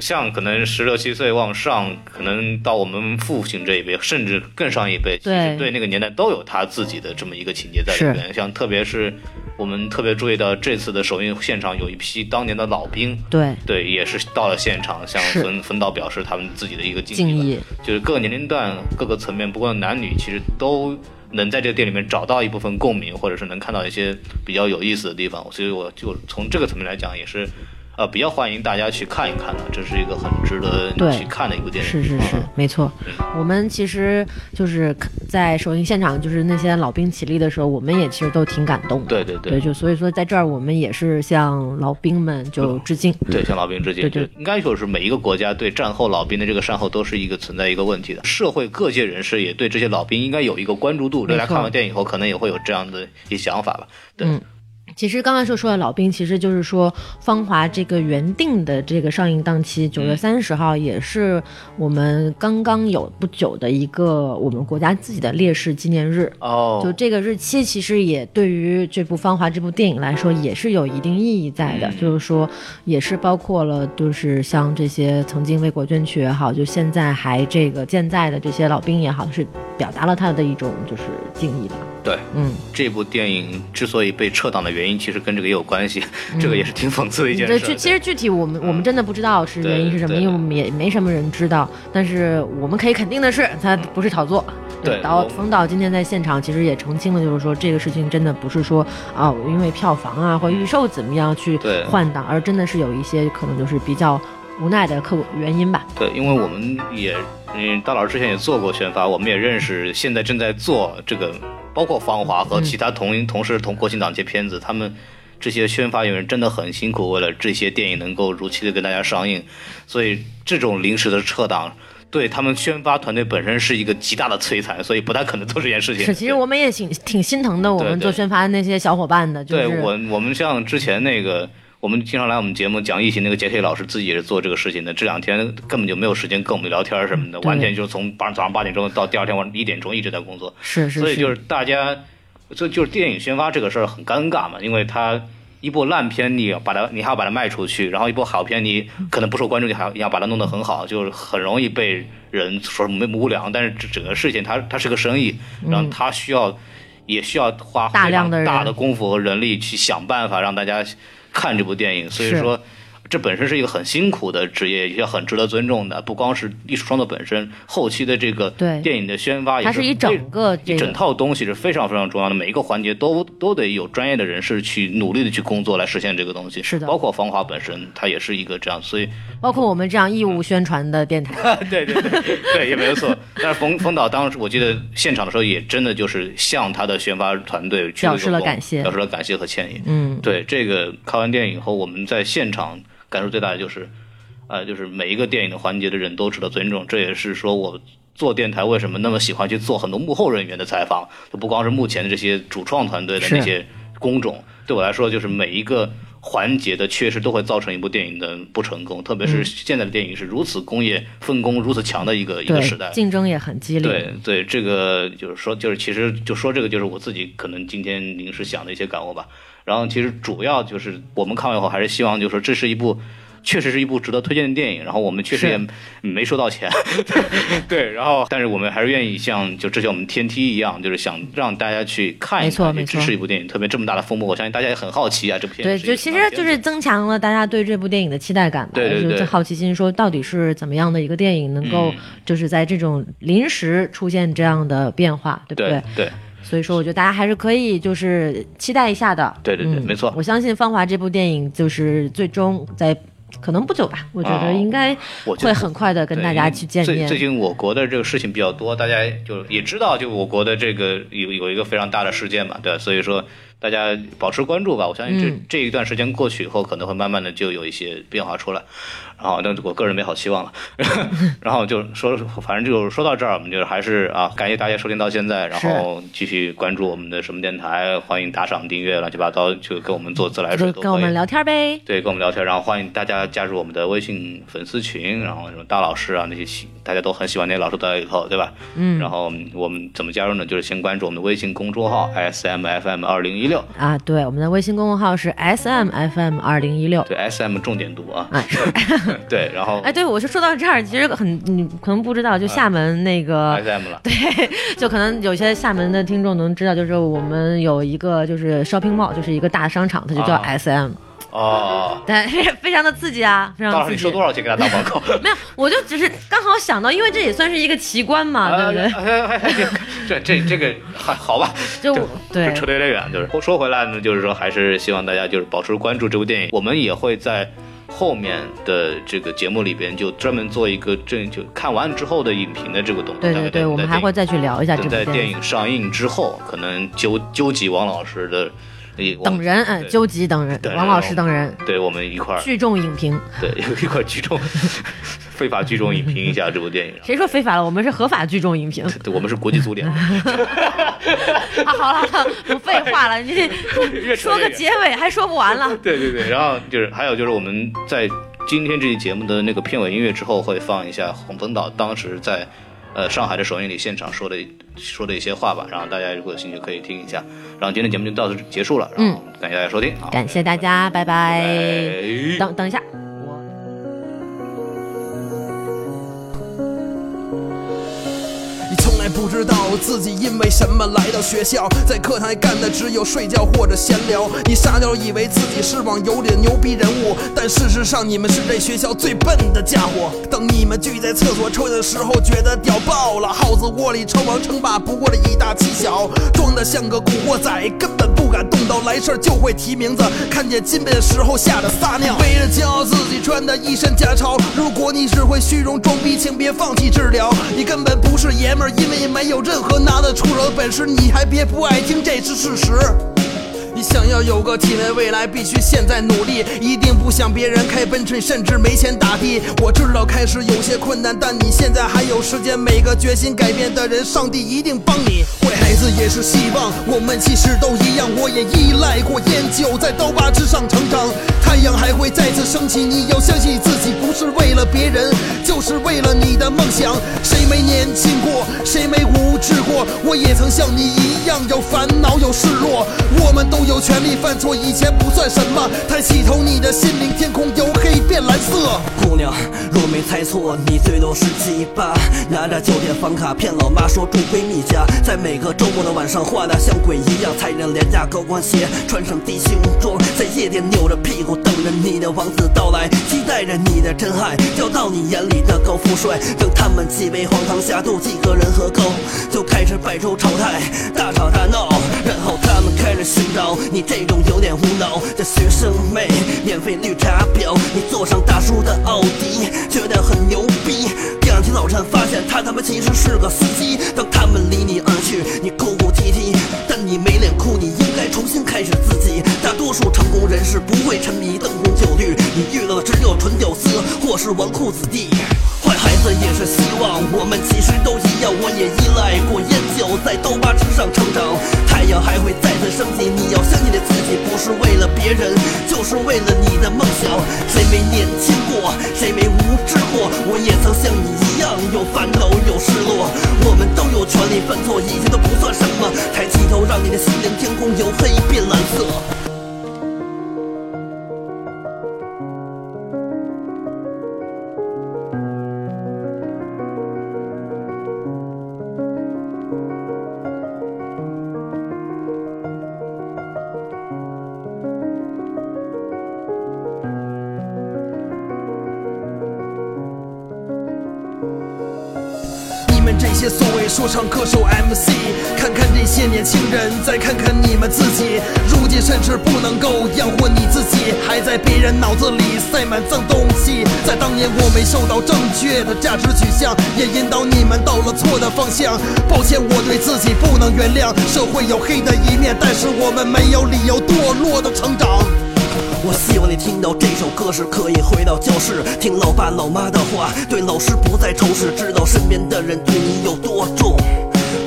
像可能十六七岁往上，可能到我们父亲这一辈，甚至更上一辈，其对实对那个年代都有他自己的这么一个情节在里面。像特别是我们特别注意到这次的首映现场有一批当年的老兵，对对，也是到了现场向是冯冯导表示他们自己的一个敬。意，就是各个年龄段、各个层面，不管男女，其实都能在这个店里面找到一部分共鸣，或者是能看到一些比较有意思的地方。所以我就从这个层面来讲，也是呃比较欢迎大家去看一看的，这是一个很值得你去看的一部电影。是是是，没错。我们其实就是在首映现场，就是那些老兵起立的时候，我们也其实都挺感动的。对对对，就所以说在这儿我们也是向老兵们就致敬。对，向老兵致敬。对应该说是每一个国家对战后老兵的这个善后都是一个存在一个问题的。社会各界人士也对这些老兵应该有一个关注度。大家看完电影以后，可能也会有这样的一些想法吧。对，嗯其实刚刚说说的老兵，其实就是说《芳华》这个原定的这个上映档期，九月三十号，也是我们刚刚有不久的一个我们国家自己的烈士纪念日。哦，就这个日期，其实也对于这部《芳华》这部电影来说，也是有一定意义在的。嗯就是说，也是包括了，就是像这些曾经为国捐躯也好，就现在还这个健在的这些老兵也好，是表达了他的一种就是敬意吧。对，嗯，这部电影之所以被撤档的原因，其实跟这个也有关系，这个也是挺讽刺的一件对，事。具其实具体我们我们真的不知道是原因是什么，对对因为我们也没什么人知道。但是我们可以肯定的是，它不是炒作。对导冯导今天在现场其实也澄清了，就是说这个事情真的不是说啊，因为票房啊或预售怎么样去对换档，而真的是有一些可能就是比较无奈的客原因吧。对，因为我们也，嗯，大老师之前也做过宣发，我们也认识现在正在做这个，包括《芳华》和其他同、同时同国庆档这些片子，他们这些宣发人员真的很辛苦，为了这些电影能够如期的跟大家上映，所以这种临时的撤档。对他们宣发团队本身是一个极大的摧残，所以不太可能做这件事情。是，其实我们也挺挺心疼的，我们做宣发的那些小伙伴的，就是对我，我们像之前那个，我们经常来我们节目讲疫情那个杰铁老师，自己也是做这个事情的。这两天根本就没有时间跟我们聊天什么的，完全就是从八早上八点钟到第二天晚上一点钟一直在工作。是是，所以就是是大家，这就是电影宣发这个事儿很尴尬嘛，因为它一部烂片你要把它，你还要把它卖出去，然后一部好片你可能不受关注，你还要你要把它弄得很好，就是很容易被人说没无良。但是这整个事情它它是个生意，然后它需要、也需要花大量的大的功夫和人力去想办法让大家看这部电影，所以说。这本身是一个很辛苦的职业，也很值得尊重的。不光是艺术创作本身，后期的这个对电影的宣发也它是一整个这一整。套东西是非常非常重要的，每一个环节都都得有专业的人士去努力的去工作来实现这个东西。是的包括芳华本身，它也是一个这样，所以包括我们这样义务宣传的电台，对对对对，也没有错。但是冯冯导当时我记得现场的时候，也真的就是向他的宣发团队去表示了感谢表示了感谢和歉意。嗯，对这个看完电影以后，我们在现场感受最大的就是，呃，就是每一个电影的环节的人都值得尊重。这也是说我做电台为什么那么喜欢去做很多幕后人员的采访，就不光是目前的这些主创团队的那些工种，对我来说就是每一个。环节的缺失都会造成一部电影的不成功，特别是现在的电影是如此工业分工如此强的一个一个时代，，竞争也很激烈。对对，这个就是说，就是其实就说这个，就是我自己可能今天临时想的一些感悟吧。然后其实主要就是我们看完以后，还是希望就是说，这是一部确实是一部值得推荐的电影。然后我们确实也没收到钱，对。然后但是我们还是愿意像就之前我们天梯一样，就是想让大家去看一看，去没错没错支持一部电影。特别这么大的风波，我相信大家也很好奇啊，这部片对，是一个就其实就是增强了大家对这部电影的期待感吧，对对对就是好奇心，说到底是怎么样的一个电影能够嗯就是在这种临时出现这样的变化，对不对对所以说，我觉得大家还是可以就是期待一下的。对对对嗯没错我相信《芳华》这部电影就是最终在可能不久吧，我觉得哦应该会很快的跟大家去见面。最最近我国的这个事情比较多，大家就也知道，就我国的这个有有一个非常大的事件嘛，对吧，所以说大家保持关注吧。我相信这、嗯这一段时间过去以后，可能会慢慢的就有一些变化出来。然后，那我个人没好希望了。然后就说，反正就是说到这儿，我们就是还是啊，感谢大家收听到现在，然后继续关注我们的什么电台，欢迎打赏、订阅，乱七八糟，就跟我们做自来水。跟我们聊天呗。对，跟我们聊天，然后欢迎大家加入我们的微信粉丝群，然后什么大老师啊那些，大家都很喜欢那些老师都在里头，对吧？嗯然后我们怎么加入呢？就是先关注我们的微信公众号 S M F M 二零一六，啊，对，我们的微信公众号是 S M F M 二零一六。对 S M 重点读啊，啊，是。对，然后哎，对，我就说到这儿，其实很你可能不知道，就厦门那个 S M 了，对，就可能有些厦门的听众能知道，就是我们有一个就是 shopping mall，就是一个大商场，它就叫啊哦，对，非常的刺激啊，非大老师，常刺激你收。多少钱给他打广告？没有，我就只是刚好想到，因为这也算是一个奇观嘛，对不对？这这这个还好吧？就对就扯得有点远，就是说回来呢，就是说还是希望大家就是保持关注这部电影，我们也会在后面的这个节目里边就专门做一个正就看完之后的影评的这个东西。对对对，我们还会再去聊一下这等部。在电影上映之后，可能纠纠集王老师的也等人，嗯，对究极等人，对王老师等人，对我们一块儿聚众影评。对一块儿聚众 非法聚众影评一下这部电影。谁说非法了？我们是合法聚众影评。对我们是国际足联。啊，好了，好了不废话了，你 说个结尾还说不完了。对对对，然后就是还有就是我们在今天这期节目的那个片尾音乐之后会放一下洪峰岛当时在呃上海的首映礼现场说的说的一些话吧，然后大家如果有兴趣可以听一下。然后今天节目就到此结束了，然后感谢大家收听，好，感谢大家，拜拜。拜等等一下。不知道自己因为什么来到学校，在课堂干的只有睡觉或者闲聊。你傻屌以为自己是网游里的牛逼人物，但事实上你们是这学校最笨的家伙。等你们聚在厕所抽烟的时候，觉得屌爆了。耗子窝里称王称霸，不过是以大欺小，装的像个古惑仔，根本不敢动刀，来事儿就会提名字。看见金杯的时候吓得撒尿，为了骄傲自己穿的一身假钞。如果你只会虚荣装逼，请别放弃治疗。你根本不是爷们儿，因为没有任何拿得出手的本事。你还别不爱听，这是事实。你想要有个体面未来，必须现在努力。一定不想别人开奔驰，甚至没钱打的。我知道开始有些困难，但你现在还有时间。每个决心改变的人，上帝一定帮你。坏孩子也是希望，我们其实都一样。我也依赖过烟酒，在刀疤之上成长。太阳还会再次升起，你要相信自己，不是为了别人，就是为了你的梦想。谁没年轻过？谁没无知过？我也曾像你一样有烦恼有失落。我们都有权利犯错，以前不算什么。抬起头，你的心灵天空由黑变蓝色。姑娘，若没猜错，你最多十七八，拿着酒店房卡骗老妈说住闺蜜家，在每个周末的晚上画的像鬼一样，踩着廉价高跟鞋，穿上低胸装，在夜店扭着屁股等着你的王子到来，期待着你的真爱掉到你眼里的高富帅。等他们几杯黄汤下肚，几个人喝够，就开始摆出丑态，大吵大闹，然后他们开始寻找你这种有点无脑的学生妹，免费绿茶婊，你坐上大叔的奥迪，觉得很牛逼。第二天早晨发现他他妈其实是个司机。当他们离你而去，你哭哭啼啼，但你没脸哭，你应重新开始自己。大多数成功人士不会沉迷灯红酒绿，你遇到的只有纯屌丝或是纨绔子弟。坏孩子也是希望，我们其实都一样。我也依赖过烟酒，在刀疤之上成长。太阳还会在升级，你要相信你自己，不是为了别人，就是为了你的梦想。谁没年轻过？谁没无知过？我也曾像你一样有烦恼有失落。我们都有权利犯错，一切都不算什么。抬起头，让你的心灵天空由黑变蓝色。说唱歌手 MC，看看这些年轻人，再看看你们自己，如今甚至不能够养活你自己，还在别人脑子里塞满脏东西。在当年我没受到正确的价值取向，也引导你们到了错的方向。抱歉，我对自己不能原谅，社会有黑的一面，但是我们没有理由堕落的成长。我希望你听到这首歌时，可以回到教室，听老爸老妈的话，对老师不再仇视，知道身边的人对你有多重。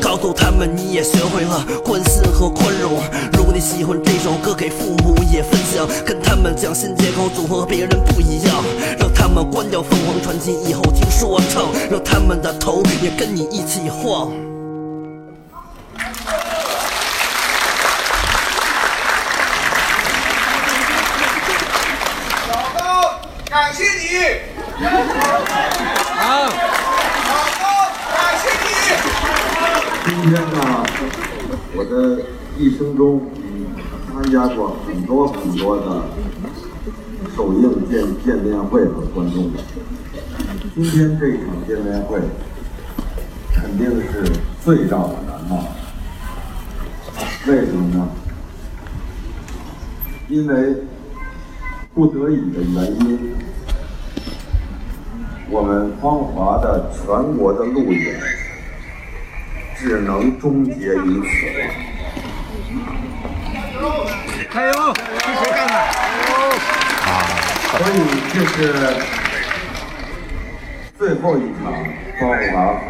告诉他们你也学会了关心和宽容。如果你喜欢这首歌，给父母也分享，跟他们讲新街口组合和别人不一样，让他们关掉凤凰传奇，以后听说唱，让他们的头也跟你一起晃。一生中参加过很多很多的首映见见面会和观众。今天这场见面会肯定是最让我难忘。为什么呢？因为不得已的原因，我们芳华的全国的路演只能终结于此了。加油！谢谢干的。所以这是最后一场，芳华和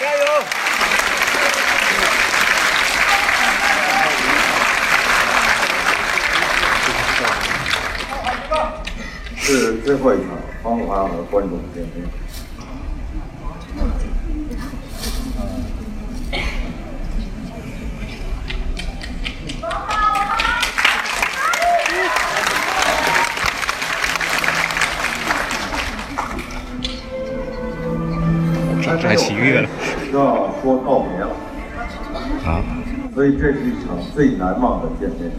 加油！是最后一场，芳华和观众见面。所以这是一场最难忘的见面。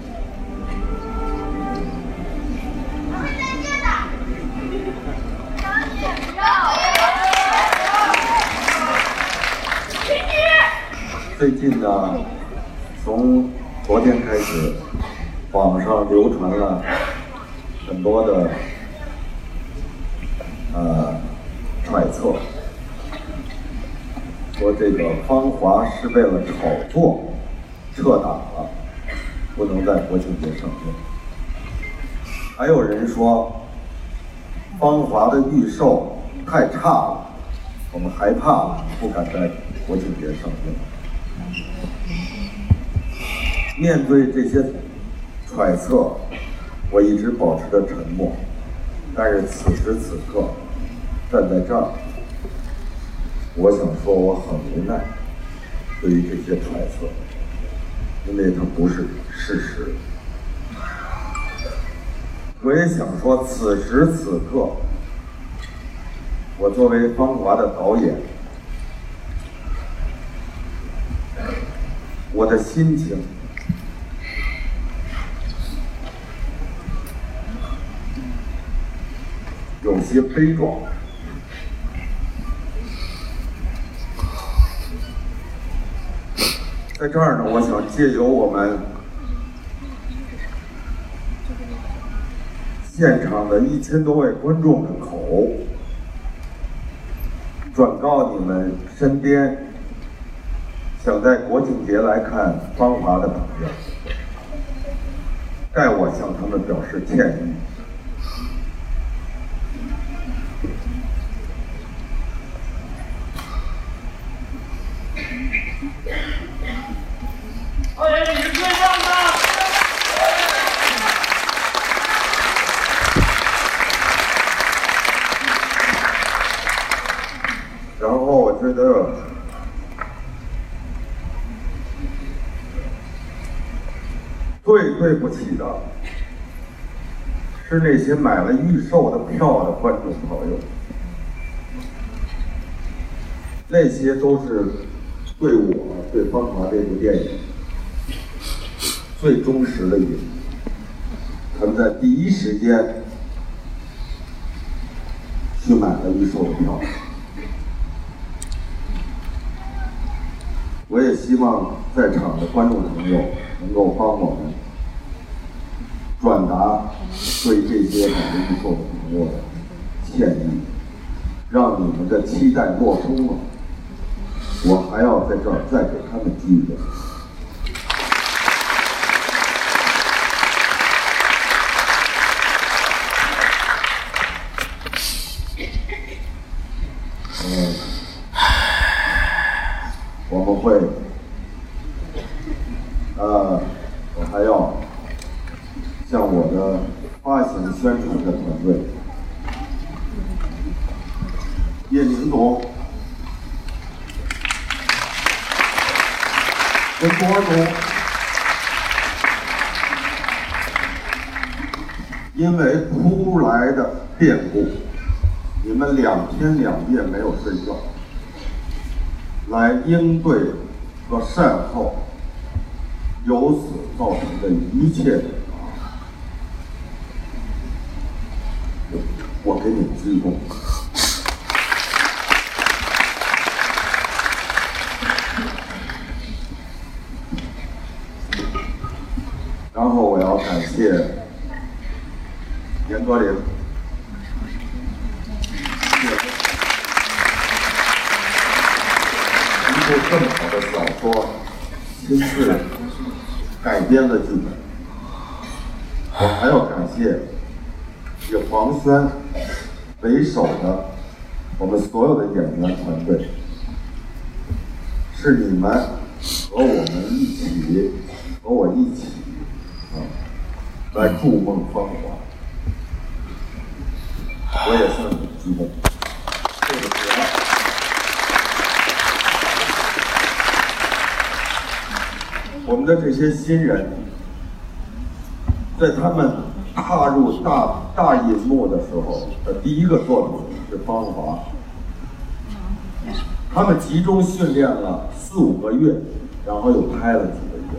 最近呢，从昨天开始，网上流传了很多的呃揣测，说这个芳华是为了炒作撤档了，不能在国庆节上映。还有人说，芳华的预售太差了，我们害怕了，不敢在国庆节上映。面对这些揣测，我一直保持着沉默。但是此时此刻，站在这儿，我想说我很无奈，对于这些揣测，因为它不是事实。我也想说，此时此刻，我作为《芳华》的导演，我的心情有些悲壮。在这儿呢，我想借由我们现场的一千多位观众的口，转告你们身边想在国庆节来看《芳华》的朋友，代我向他们表示歉意。然后我觉得，最对不起的是那些买了预售的票的观众朋友，那些都是对我对《芳华》这部电影最忠实的影迷，他们在第一时间去买了预售的票。我也希望在场的观众朋友能够帮我们转达对这些感觉不错的朋友的歉意，让你们的期待落空了。我还要在这儿再给他们机会。嗯，我们会，呃，我还要向我的发行宣传的团队，叶宁总，跟波总，因为突来的变故，你们两天两夜没有睡觉。来应对和善后由此造成的一切，我给你们鞠躬。然后我要感谢严歌苓。一部这么好的小说，亲自改编了剧本。我还要感谢以黄三为首的我们所有的演员团队，是你们和我们一起，和我一起啊，来筑梦芳华。我也算很激动，我们的这些新人，在他们踏入大大银幕的时候的第一个作品是《芳华》，他们集中训练了四五个月，然后又拍了几个月。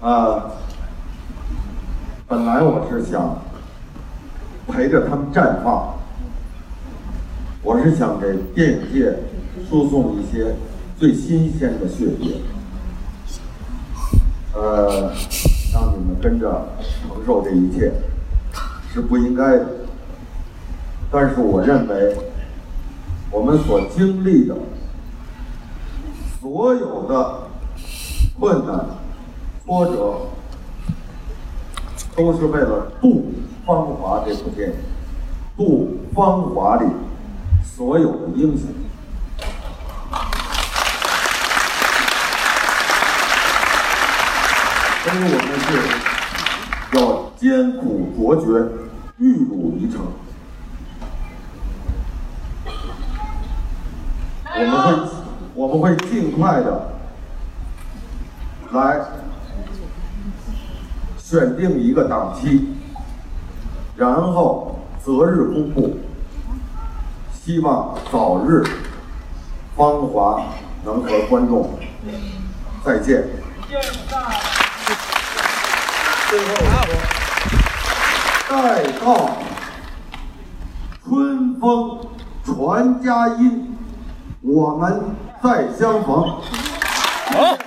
啊，本来我是想陪着他们绽放，我是想给电影界输送一些最新鲜的血液。呃，让你们跟着承受这一切是不应该的。但是我认为，我们所经历的所有的困难、挫折，都是为了渡《芳华》这部电影，渡《芳华》里所有的英雄。所以我要艰苦卓绝，玉汝于成。我们会我们会尽快的来选定一个档期，然后择日公布。希望早日芳华能和观众再见。最后，待到春风传佳音，我们再相逢。好。